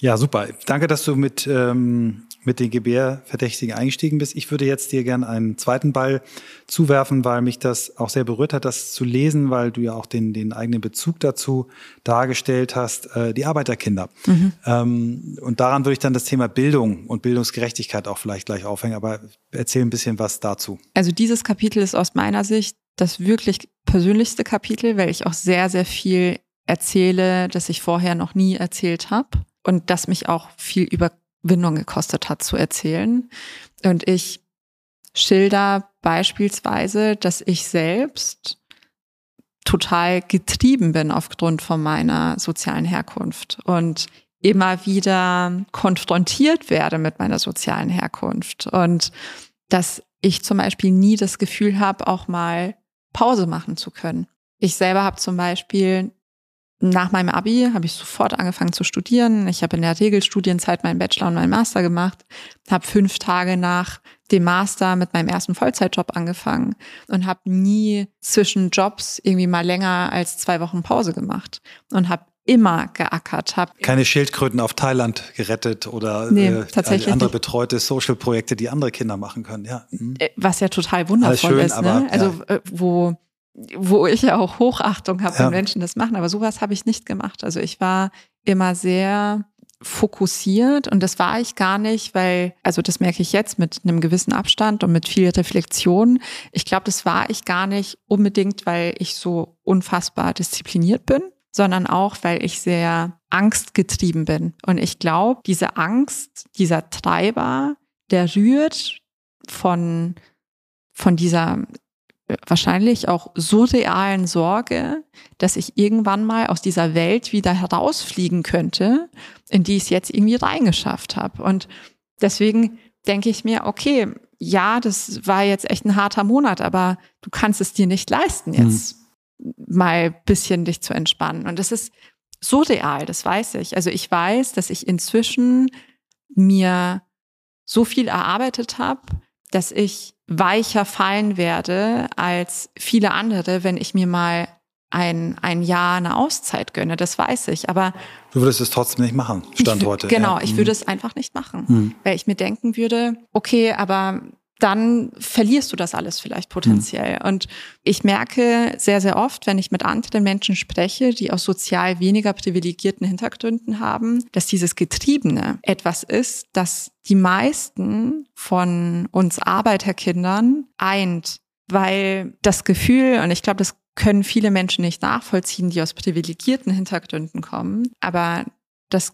Ja, super. Danke, dass du mit ähm, mit den Gebärverdächtigen eingestiegen bist. Ich würde jetzt dir gerne einen zweiten Ball zuwerfen, weil mich das auch sehr berührt hat, das zu lesen, weil du ja auch den, den eigenen Bezug dazu dargestellt hast, äh, die Arbeiterkinder. Mhm. Ähm, und daran würde ich dann das Thema Bildung und Bildungsgerechtigkeit auch vielleicht gleich aufhängen, aber erzähl ein bisschen was dazu. Also dieses Kapitel ist aus meiner Sicht das wirklich persönlichste Kapitel, weil ich auch sehr, sehr viel erzähle, das ich vorher noch nie erzählt habe und das mich auch viel über Windung gekostet hat zu erzählen. Und ich schilder beispielsweise, dass ich selbst total getrieben bin aufgrund von meiner sozialen Herkunft und immer wieder konfrontiert werde mit meiner sozialen Herkunft und dass ich zum Beispiel nie das Gefühl habe, auch mal Pause machen zu können. ich selber habe zum Beispiel nach meinem Abi habe ich sofort angefangen zu studieren. Ich habe in der Regelstudienzeit meinen Bachelor und meinen Master gemacht, habe fünf Tage nach dem Master mit meinem ersten Vollzeitjob angefangen und habe nie zwischen Jobs irgendwie mal länger als zwei Wochen Pause gemacht und habe immer geackert habe. Keine Schildkröten auf Thailand gerettet oder nee, äh, tatsächlich andere betreute Social-Projekte, die andere Kinder machen können. Ja. Mhm. Was ja total wundervoll schön, ist. Ne? Aber, also ja. Äh, wo wo ich ja auch Hochachtung habe, ja. wenn Menschen das machen. Aber sowas habe ich nicht gemacht. Also ich war immer sehr fokussiert und das war ich gar nicht, weil, also das merke ich jetzt mit einem gewissen Abstand und mit viel Reflexion. Ich glaube, das war ich gar nicht unbedingt, weil ich so unfassbar diszipliniert bin, sondern auch, weil ich sehr angstgetrieben bin. Und ich glaube, diese Angst, dieser Treiber, der rührt von, von dieser wahrscheinlich auch surrealen Sorge, dass ich irgendwann mal aus dieser Welt wieder herausfliegen könnte, in die ich es jetzt irgendwie reingeschafft habe. Und deswegen denke ich mir, okay, ja, das war jetzt echt ein harter Monat, aber du kannst es dir nicht leisten, hm. jetzt hm. mal bisschen dich zu entspannen. Und das ist surreal, das weiß ich. Also ich weiß, dass ich inzwischen mir so viel erarbeitet habe, dass ich weicher fallen werde als viele andere, wenn ich mir mal ein, ein Jahr eine Auszeit gönne. Das weiß ich. Aber du würdest es trotzdem nicht machen, Stand ich, heute. Genau, ja. ich würde mhm. es einfach nicht machen, mhm. weil ich mir denken würde, okay, aber dann verlierst du das alles vielleicht potenziell. Mhm. Und ich merke sehr, sehr oft, wenn ich mit anderen Menschen spreche, die aus sozial weniger privilegierten Hintergründen haben, dass dieses Getriebene etwas ist, das die meisten von uns Arbeiterkindern eint, weil das Gefühl, und ich glaube, das können viele Menschen nicht nachvollziehen, die aus privilegierten Hintergründen kommen, aber das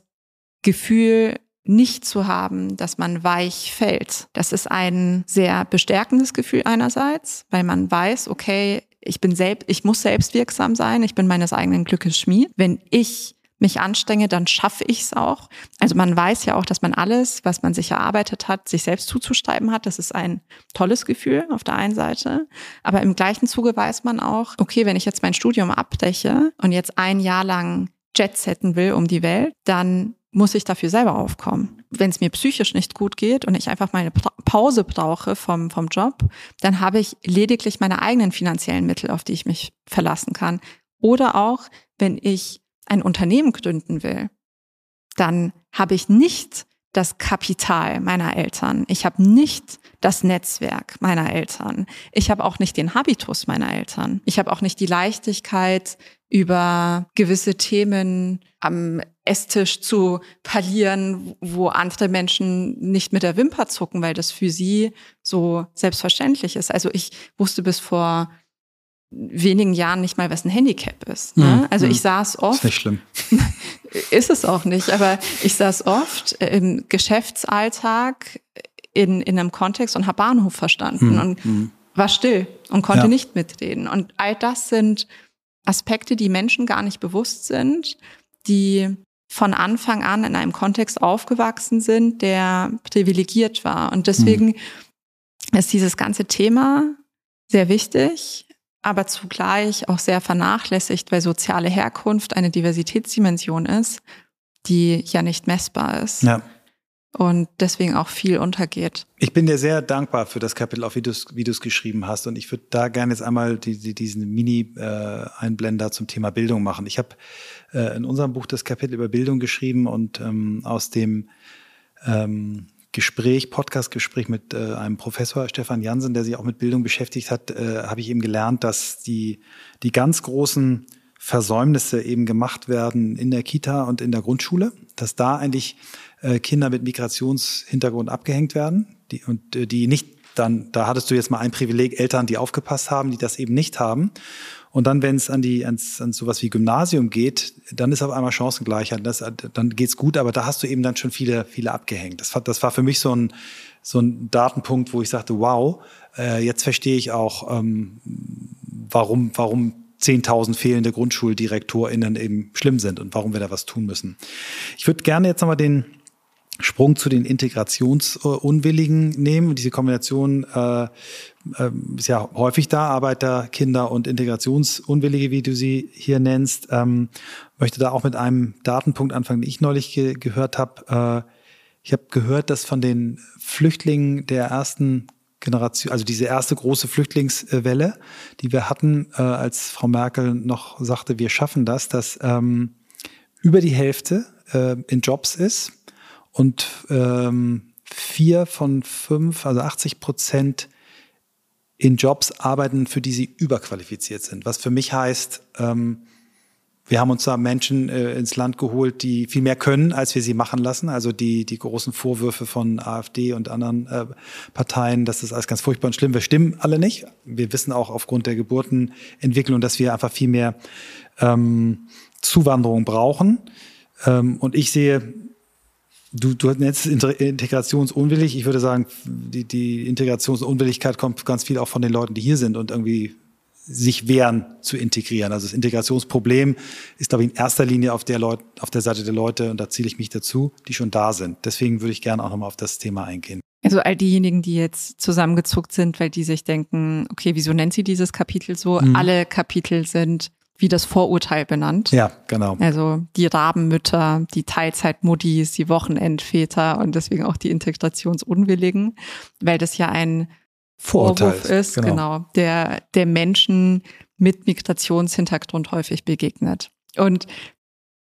Gefühl, nicht zu haben, dass man weich fällt. Das ist ein sehr bestärkendes Gefühl einerseits, weil man weiß, okay, ich bin selbst, ich muss selbstwirksam sein, ich bin meines eigenen Glückes Schmied. Wenn ich mich anstrenge, dann schaffe ich es auch. Also man weiß ja auch, dass man alles, was man sich erarbeitet hat, sich selbst zuzuschreiben hat. Das ist ein tolles Gefühl auf der einen Seite. Aber im gleichen Zuge weiß man auch, okay, wenn ich jetzt mein Studium abdeche und jetzt ein Jahr lang Jet setten will um die Welt, dann muss ich dafür selber aufkommen. Wenn es mir psychisch nicht gut geht und ich einfach meine Pause brauche vom, vom Job, dann habe ich lediglich meine eigenen finanziellen Mittel, auf die ich mich verlassen kann. Oder auch, wenn ich ein Unternehmen gründen will, dann habe ich nicht das Kapital meiner Eltern. Ich habe nicht das Netzwerk meiner Eltern. Ich habe auch nicht den Habitus meiner Eltern. Ich habe auch nicht die Leichtigkeit, über gewisse Themen am Esstisch zu parlieren, wo andere Menschen nicht mit der Wimper zucken, weil das für sie so selbstverständlich ist. Also ich wusste bis vor wenigen Jahren nicht mal, was ein Handicap ist. Ne? Mhm. Also ich mhm. saß oft. Ist nicht schlimm. <laughs> ist es auch nicht, aber ich saß oft im Geschäftsalltag in, in einem Kontext und habe Bahnhof verstanden mhm. und mhm. war still und konnte ja. nicht mitreden. Und all das sind Aspekte, die Menschen gar nicht bewusst sind, die von Anfang an in einem Kontext aufgewachsen sind, der privilegiert war. Und deswegen mhm. ist dieses ganze Thema sehr wichtig, aber zugleich auch sehr vernachlässigt, weil soziale Herkunft eine Diversitätsdimension ist, die ja nicht messbar ist. Ja und deswegen auch viel untergeht. Ich bin dir sehr dankbar für das Kapitel, auch wie du es geschrieben hast. Und ich würde da gerne jetzt einmal die, die, diesen Mini-Einblender äh, zum Thema Bildung machen. Ich habe äh, in unserem Buch das Kapitel über Bildung geschrieben und ähm, aus dem ähm, Gespräch, Podcast-Gespräch mit äh, einem Professor, Stefan Jansen, der sich auch mit Bildung beschäftigt hat, äh, habe ich eben gelernt, dass die, die ganz großen Versäumnisse eben gemacht werden in der Kita und in der Grundschule, dass da eigentlich äh, Kinder mit Migrationshintergrund abgehängt werden, die, und äh, die nicht dann, da hattest du jetzt mal ein Privileg, Eltern, die aufgepasst haben, die das eben nicht haben. Und dann, wenn es an die ans, an sowas wie Gymnasium geht, dann ist auf einmal Chancengleichheit. Das, dann geht's gut, aber da hast du eben dann schon viele, viele abgehängt. Das, das war für mich so ein, so ein Datenpunkt, wo ich sagte, wow, äh, jetzt verstehe ich auch, ähm, warum, warum 10.000 fehlende GrundschuldirektorInnen eben schlimm sind und warum wir da was tun müssen. Ich würde gerne jetzt nochmal den Sprung zu den Integrationsunwilligen nehmen. Diese Kombination, äh, ähm, ist ja häufig da, Arbeiter, Kinder und Integrationsunwillige, wie du sie hier nennst. Ähm, möchte da auch mit einem Datenpunkt anfangen, den ich neulich ge gehört habe. Äh, ich habe gehört, dass von den Flüchtlingen der ersten Generation, also diese erste große Flüchtlingswelle, die wir hatten, äh, als Frau Merkel noch sagte, wir schaffen das, dass ähm, über die Hälfte äh, in Jobs ist und ähm, vier von fünf, also 80 Prozent in Jobs arbeiten, für die sie überqualifiziert sind. Was für mich heißt, ähm, wir haben uns da Menschen äh, ins Land geholt, die viel mehr können, als wir sie machen lassen. Also die, die großen Vorwürfe von AfD und anderen äh, Parteien, dass das alles ganz furchtbar und schlimm. Wir stimmen alle nicht. Wir wissen auch aufgrund der Geburtenentwicklung, dass wir einfach viel mehr ähm, Zuwanderung brauchen. Ähm, und ich sehe, du, du nennst es integrationsunwillig. Ich würde sagen, die, die Integrationsunwilligkeit kommt ganz viel auch von den Leuten, die hier sind und irgendwie sich wehren zu integrieren. Also das Integrationsproblem ist, glaube ich, in erster Linie auf der, Leut auf der Seite der Leute, und da zähle ich mich dazu, die schon da sind. Deswegen würde ich gerne auch nochmal auf das Thema eingehen. Also all diejenigen, die jetzt zusammengezuckt sind, weil die sich denken, okay, wieso nennt sie dieses Kapitel so? Mhm. Alle Kapitel sind wie das Vorurteil benannt. Ja, genau. Also die Rabenmütter, die Teilzeitmuttis, die Wochenendväter und deswegen auch die Integrationsunwilligen, weil das ja ein Vorwurf ist, genau. genau, der, der Menschen mit Migrationshintergrund häufig begegnet. Und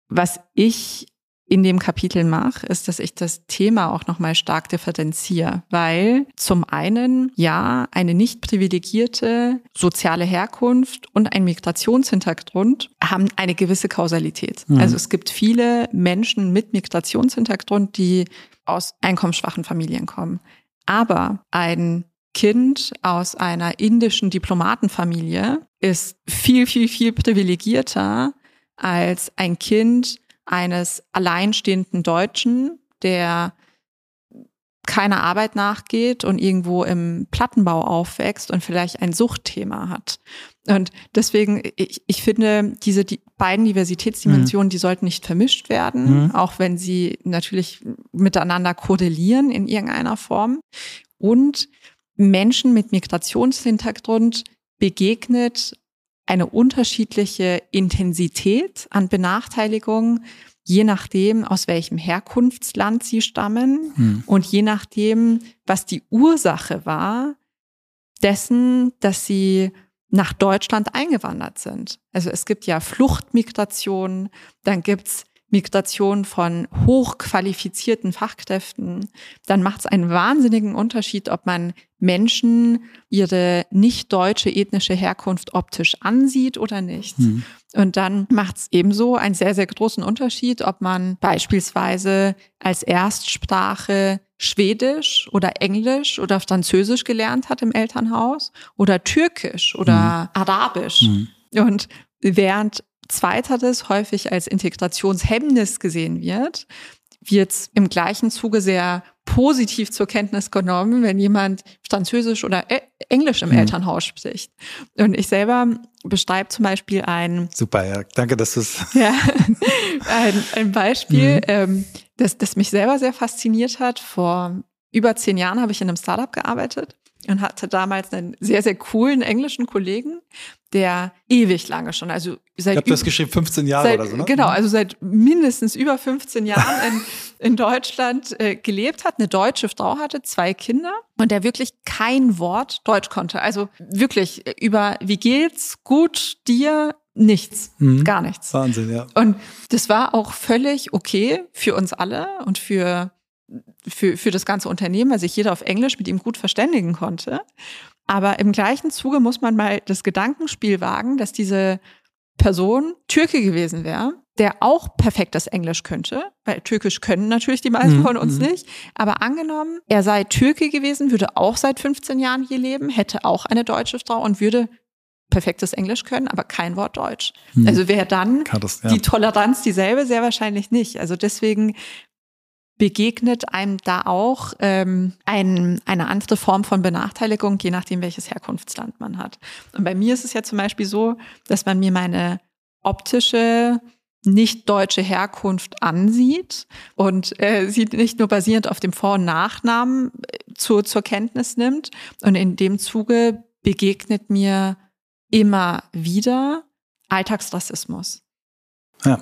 was ich in dem Kapitel mache, ist, dass ich das Thema auch nochmal stark differenziere, weil zum einen, ja, eine nicht privilegierte soziale Herkunft und ein Migrationshintergrund haben eine gewisse Kausalität. Mhm. Also es gibt viele Menschen mit Migrationshintergrund, die aus einkommensschwachen Familien kommen. Aber ein Kind aus einer indischen Diplomatenfamilie ist viel, viel, viel privilegierter als ein Kind eines alleinstehenden Deutschen, der keiner Arbeit nachgeht und irgendwo im Plattenbau aufwächst und vielleicht ein Suchtthema hat. Und deswegen, ich, ich finde, diese die beiden Diversitätsdimensionen, mhm. die sollten nicht vermischt werden, mhm. auch wenn sie natürlich miteinander korrelieren in irgendeiner Form. Und Menschen mit Migrationshintergrund begegnet eine unterschiedliche Intensität an Benachteiligung, je nachdem, aus welchem Herkunftsland sie stammen hm. und je nachdem, was die Ursache war dessen, dass sie nach Deutschland eingewandert sind. Also es gibt ja Fluchtmigration, dann gibt's Migration von hochqualifizierten Fachkräften, dann macht es einen wahnsinnigen Unterschied, ob man Menschen ihre nicht deutsche ethnische Herkunft optisch ansieht oder nicht. Mhm. Und dann macht es ebenso einen sehr, sehr großen Unterschied, ob man beispielsweise als Erstsprache Schwedisch oder Englisch oder Französisch gelernt hat im Elternhaus oder Türkisch oder mhm. Arabisch. Mhm. Und während Zweiteres häufig als Integrationshemmnis gesehen wird, wird im gleichen Zuge sehr positiv zur Kenntnis genommen, wenn jemand Französisch oder e Englisch im mhm. Elternhaus spricht. Und ich selber beschreibe zum Beispiel ein Super, ja, danke, dass du es. <laughs> Ja, ein, ein Beispiel, mhm. ähm, das, das mich selber sehr fasziniert hat. Vor über zehn Jahren habe ich in einem Startup gearbeitet und hatte damals einen sehr, sehr coolen englischen Kollegen, der ewig lange schon, also seit. Ich habe das geschrieben, 15 Jahre seit, oder so, ne? Genau, also seit mindestens über 15 Jahren in, <laughs> in Deutschland äh, gelebt hat, eine deutsche Frau hatte, zwei Kinder und der wirklich kein Wort Deutsch konnte. Also wirklich über wie geht's, gut, dir, nichts, mhm. gar nichts. Wahnsinn, ja. Und das war auch völlig okay für uns alle und für für, für das ganze Unternehmen, weil sich jeder auf Englisch mit ihm gut verständigen konnte. Aber im gleichen Zuge muss man mal das Gedankenspiel wagen, dass diese Person Türke gewesen wäre, der auch perfektes Englisch könnte, weil Türkisch können natürlich die meisten mhm. von uns mhm. nicht. Aber angenommen, er sei Türke gewesen, würde auch seit 15 Jahren hier leben, hätte auch eine deutsche Frau und würde perfektes Englisch können, aber kein Wort Deutsch. Mhm. Also wäre dann das, ja. die Toleranz dieselbe? Sehr wahrscheinlich nicht. Also deswegen begegnet einem da auch ähm, ein, eine andere Form von Benachteiligung, je nachdem, welches Herkunftsland man hat. Und bei mir ist es ja zum Beispiel so, dass man mir meine optische nicht deutsche Herkunft ansieht und äh, sie nicht nur basierend auf dem Vor- und Nachnamen äh, zu, zur Kenntnis nimmt. Und in dem Zuge begegnet mir immer wieder Alltagsrassismus. Ja.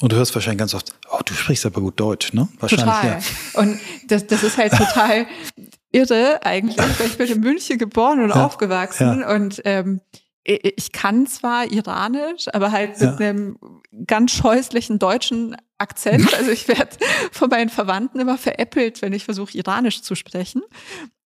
Und du hörst wahrscheinlich ganz oft, oh, du sprichst aber gut Deutsch, ne? Wahrscheinlich, total. Ja. Und das, das ist halt total irre eigentlich, weil ich bin in München geboren und ja. aufgewachsen ja. und ähm, ich kann zwar Iranisch, aber halt mit einem ganz scheußlichen deutschen Akzent. <laughs> Also ich werde von meinen Verwandten immer veräppelt, wenn ich versuche, Iranisch zu sprechen.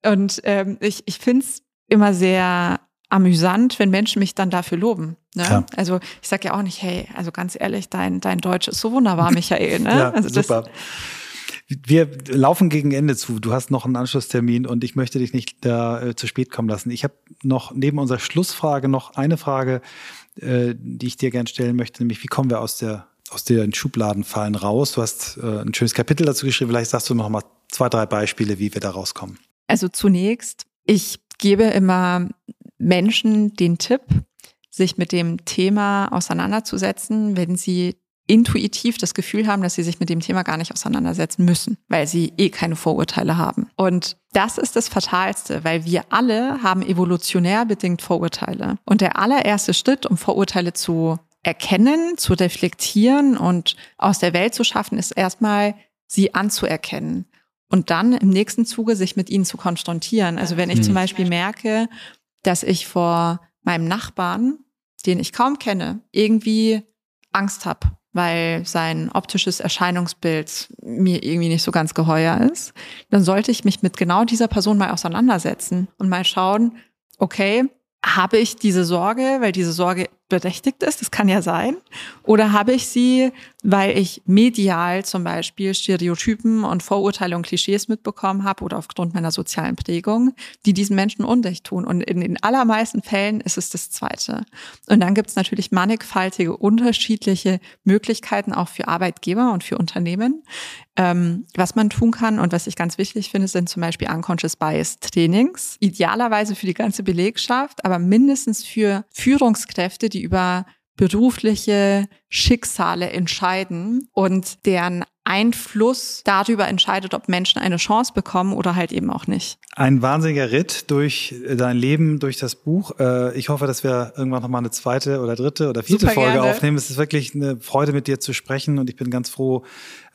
Und ähm, ich, ich finde es immer sehr amüsant, wenn Menschen mich dann dafür loben. Ne? Ja. Also ich sage ja auch nicht, hey, also ganz ehrlich, dein, dein Deutsch ist so wunderbar, Michael. Ne? <laughs> ja, also super. wir laufen gegen Ende zu. Du hast noch einen Anschlusstermin und ich möchte dich nicht da äh, zu spät kommen lassen. Ich habe noch neben unserer Schlussfrage noch eine Frage, äh, die ich dir gerne stellen möchte, nämlich wie kommen wir aus der aus den Schubladenfallen raus? Du hast äh, ein schönes Kapitel dazu geschrieben. Vielleicht sagst du noch mal zwei, drei Beispiele, wie wir da rauskommen. Also zunächst, ich gebe immer Menschen den Tipp, sich mit dem Thema auseinanderzusetzen, wenn sie intuitiv das Gefühl haben, dass sie sich mit dem Thema gar nicht auseinandersetzen müssen, weil sie eh keine Vorurteile haben. Und das ist das Fatalste, weil wir alle haben evolutionär bedingt Vorurteile. Und der allererste Schritt, um Vorurteile zu erkennen, zu reflektieren und aus der Welt zu schaffen, ist erstmal sie anzuerkennen und dann im nächsten Zuge sich mit ihnen zu konfrontieren. Also wenn ich mhm. zum Beispiel merke, dass ich vor meinem Nachbarn, den ich kaum kenne, irgendwie Angst habe, weil sein optisches Erscheinungsbild mir irgendwie nicht so ganz geheuer ist, dann sollte ich mich mit genau dieser Person mal auseinandersetzen und mal schauen, okay, habe ich diese Sorge, weil diese Sorge berechtigt ist, das kann ja sein, oder habe ich sie, weil ich medial zum Beispiel Stereotypen und Vorurteile und Klischees mitbekommen habe oder aufgrund meiner sozialen Prägung, die diesen Menschen Unrecht tun. Und in den allermeisten Fällen ist es das Zweite. Und dann gibt es natürlich mannigfaltige, unterschiedliche Möglichkeiten auch für Arbeitgeber und für Unternehmen, ähm, was man tun kann. Und was ich ganz wichtig finde, sind zum Beispiel Unconscious Bias Trainings. Idealerweise für die ganze Belegschaft, aber mindestens für Führungskräfte, die über berufliche Schicksale entscheiden und deren Einfluss darüber entscheidet, ob Menschen eine Chance bekommen oder halt eben auch nicht. Ein wahnsinniger Ritt durch dein Leben, durch das Buch. Äh, ich hoffe, dass wir irgendwann nochmal eine zweite oder dritte oder vierte Super Folge gerne. aufnehmen. Es ist wirklich eine Freude, mit dir zu sprechen und ich bin ganz froh,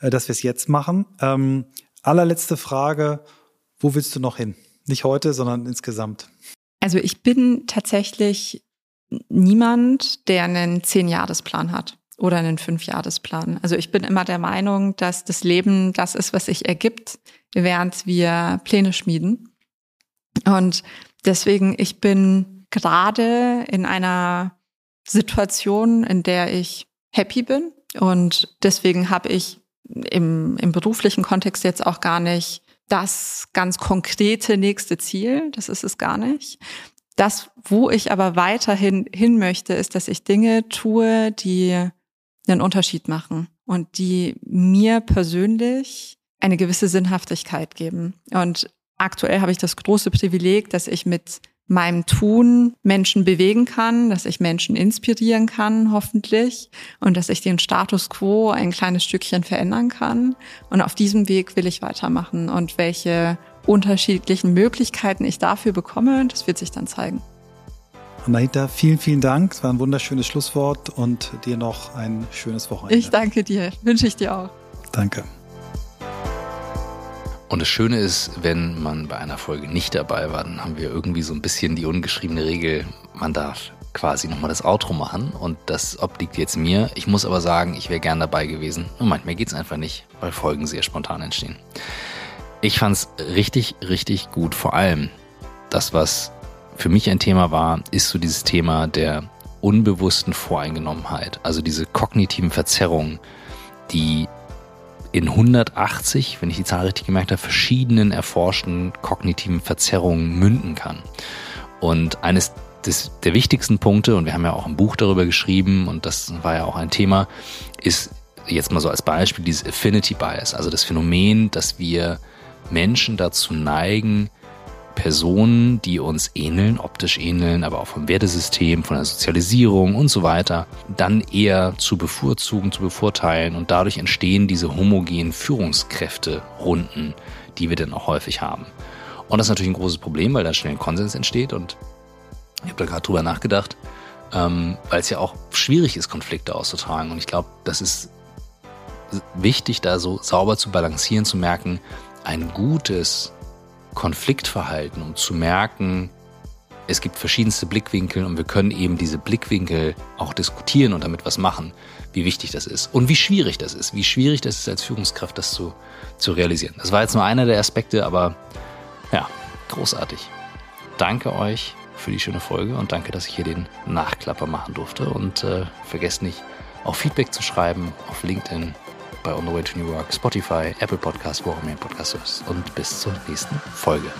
äh, dass wir es jetzt machen. Ähm, allerletzte Frage. Wo willst du noch hin? Nicht heute, sondern insgesamt. Also ich bin tatsächlich niemand, der einen Zehn-Jahresplan hat oder einen Fünf-Jahresplan. Also ich bin immer der Meinung, dass das Leben das ist, was sich ergibt, während wir Pläne schmieden. Und deswegen, ich bin gerade in einer Situation, in der ich happy bin. Und deswegen habe ich im, im beruflichen Kontext jetzt auch gar nicht das ganz konkrete nächste Ziel. Das ist es gar nicht. Das, wo ich aber weiterhin hin möchte, ist, dass ich Dinge tue, die einen Unterschied machen und die mir persönlich eine gewisse Sinnhaftigkeit geben. Und aktuell habe ich das große Privileg, dass ich mit meinem Tun Menschen bewegen kann, dass ich Menschen inspirieren kann, hoffentlich, und dass ich den Status quo ein kleines Stückchen verändern kann. Und auf diesem Weg will ich weitermachen. Und welche unterschiedlichen Möglichkeiten ich dafür bekomme, das wird sich dann zeigen. Anahita, vielen, vielen Dank. Es war ein wunderschönes Schlusswort und dir noch ein schönes Wochenende. Ich danke dir. Wünsche ich dir auch. Danke. Und das Schöne ist, wenn man bei einer Folge nicht dabei war, dann haben wir irgendwie so ein bisschen die ungeschriebene Regel, man darf quasi nochmal das Outro machen und das obliegt jetzt mir. Ich muss aber sagen, ich wäre gern dabei gewesen. Und manchmal geht es einfach nicht, weil Folgen sehr spontan entstehen. Ich fand es richtig, richtig gut. Vor allem das, was für mich ein Thema war, ist so dieses Thema der unbewussten Voreingenommenheit. Also diese kognitiven Verzerrungen, die in 180, wenn ich die Zahl richtig gemerkt habe, verschiedenen erforschten kognitiven Verzerrungen münden kann. Und eines des, der wichtigsten Punkte, und wir haben ja auch ein Buch darüber geschrieben, und das war ja auch ein Thema, ist jetzt mal so als Beispiel dieses Affinity Bias, also das Phänomen, dass wir Menschen dazu neigen, Personen, die uns ähneln, optisch ähneln, aber auch vom Wertesystem, von der Sozialisierung und so weiter, dann eher zu bevorzugen, zu bevorteilen und dadurch entstehen diese homogenen Führungskräfte-Runden, die wir dann auch häufig haben. Und das ist natürlich ein großes Problem, weil da schnell ein Konsens entsteht und ich habe da gerade drüber nachgedacht, ähm, weil es ja auch schwierig ist, Konflikte auszutragen. Und ich glaube, das ist wichtig, da so sauber zu balancieren, zu merken, ein gutes Konfliktverhalten, um zu merken, es gibt verschiedenste Blickwinkel und wir können eben diese Blickwinkel auch diskutieren und damit was machen, wie wichtig das ist und wie schwierig das ist, wie schwierig das ist als Führungskraft, das zu, zu realisieren. Das war jetzt nur einer der Aspekte, aber ja, großartig. Danke euch für die schöne Folge und danke, dass ich hier den Nachklapper machen durfte und äh, vergesst nicht, auch Feedback zu schreiben auf LinkedIn, bei On the Way to New York, Spotify, Apple Podcast, wo auch immer ihr ist. Und bis zur nächsten Folge.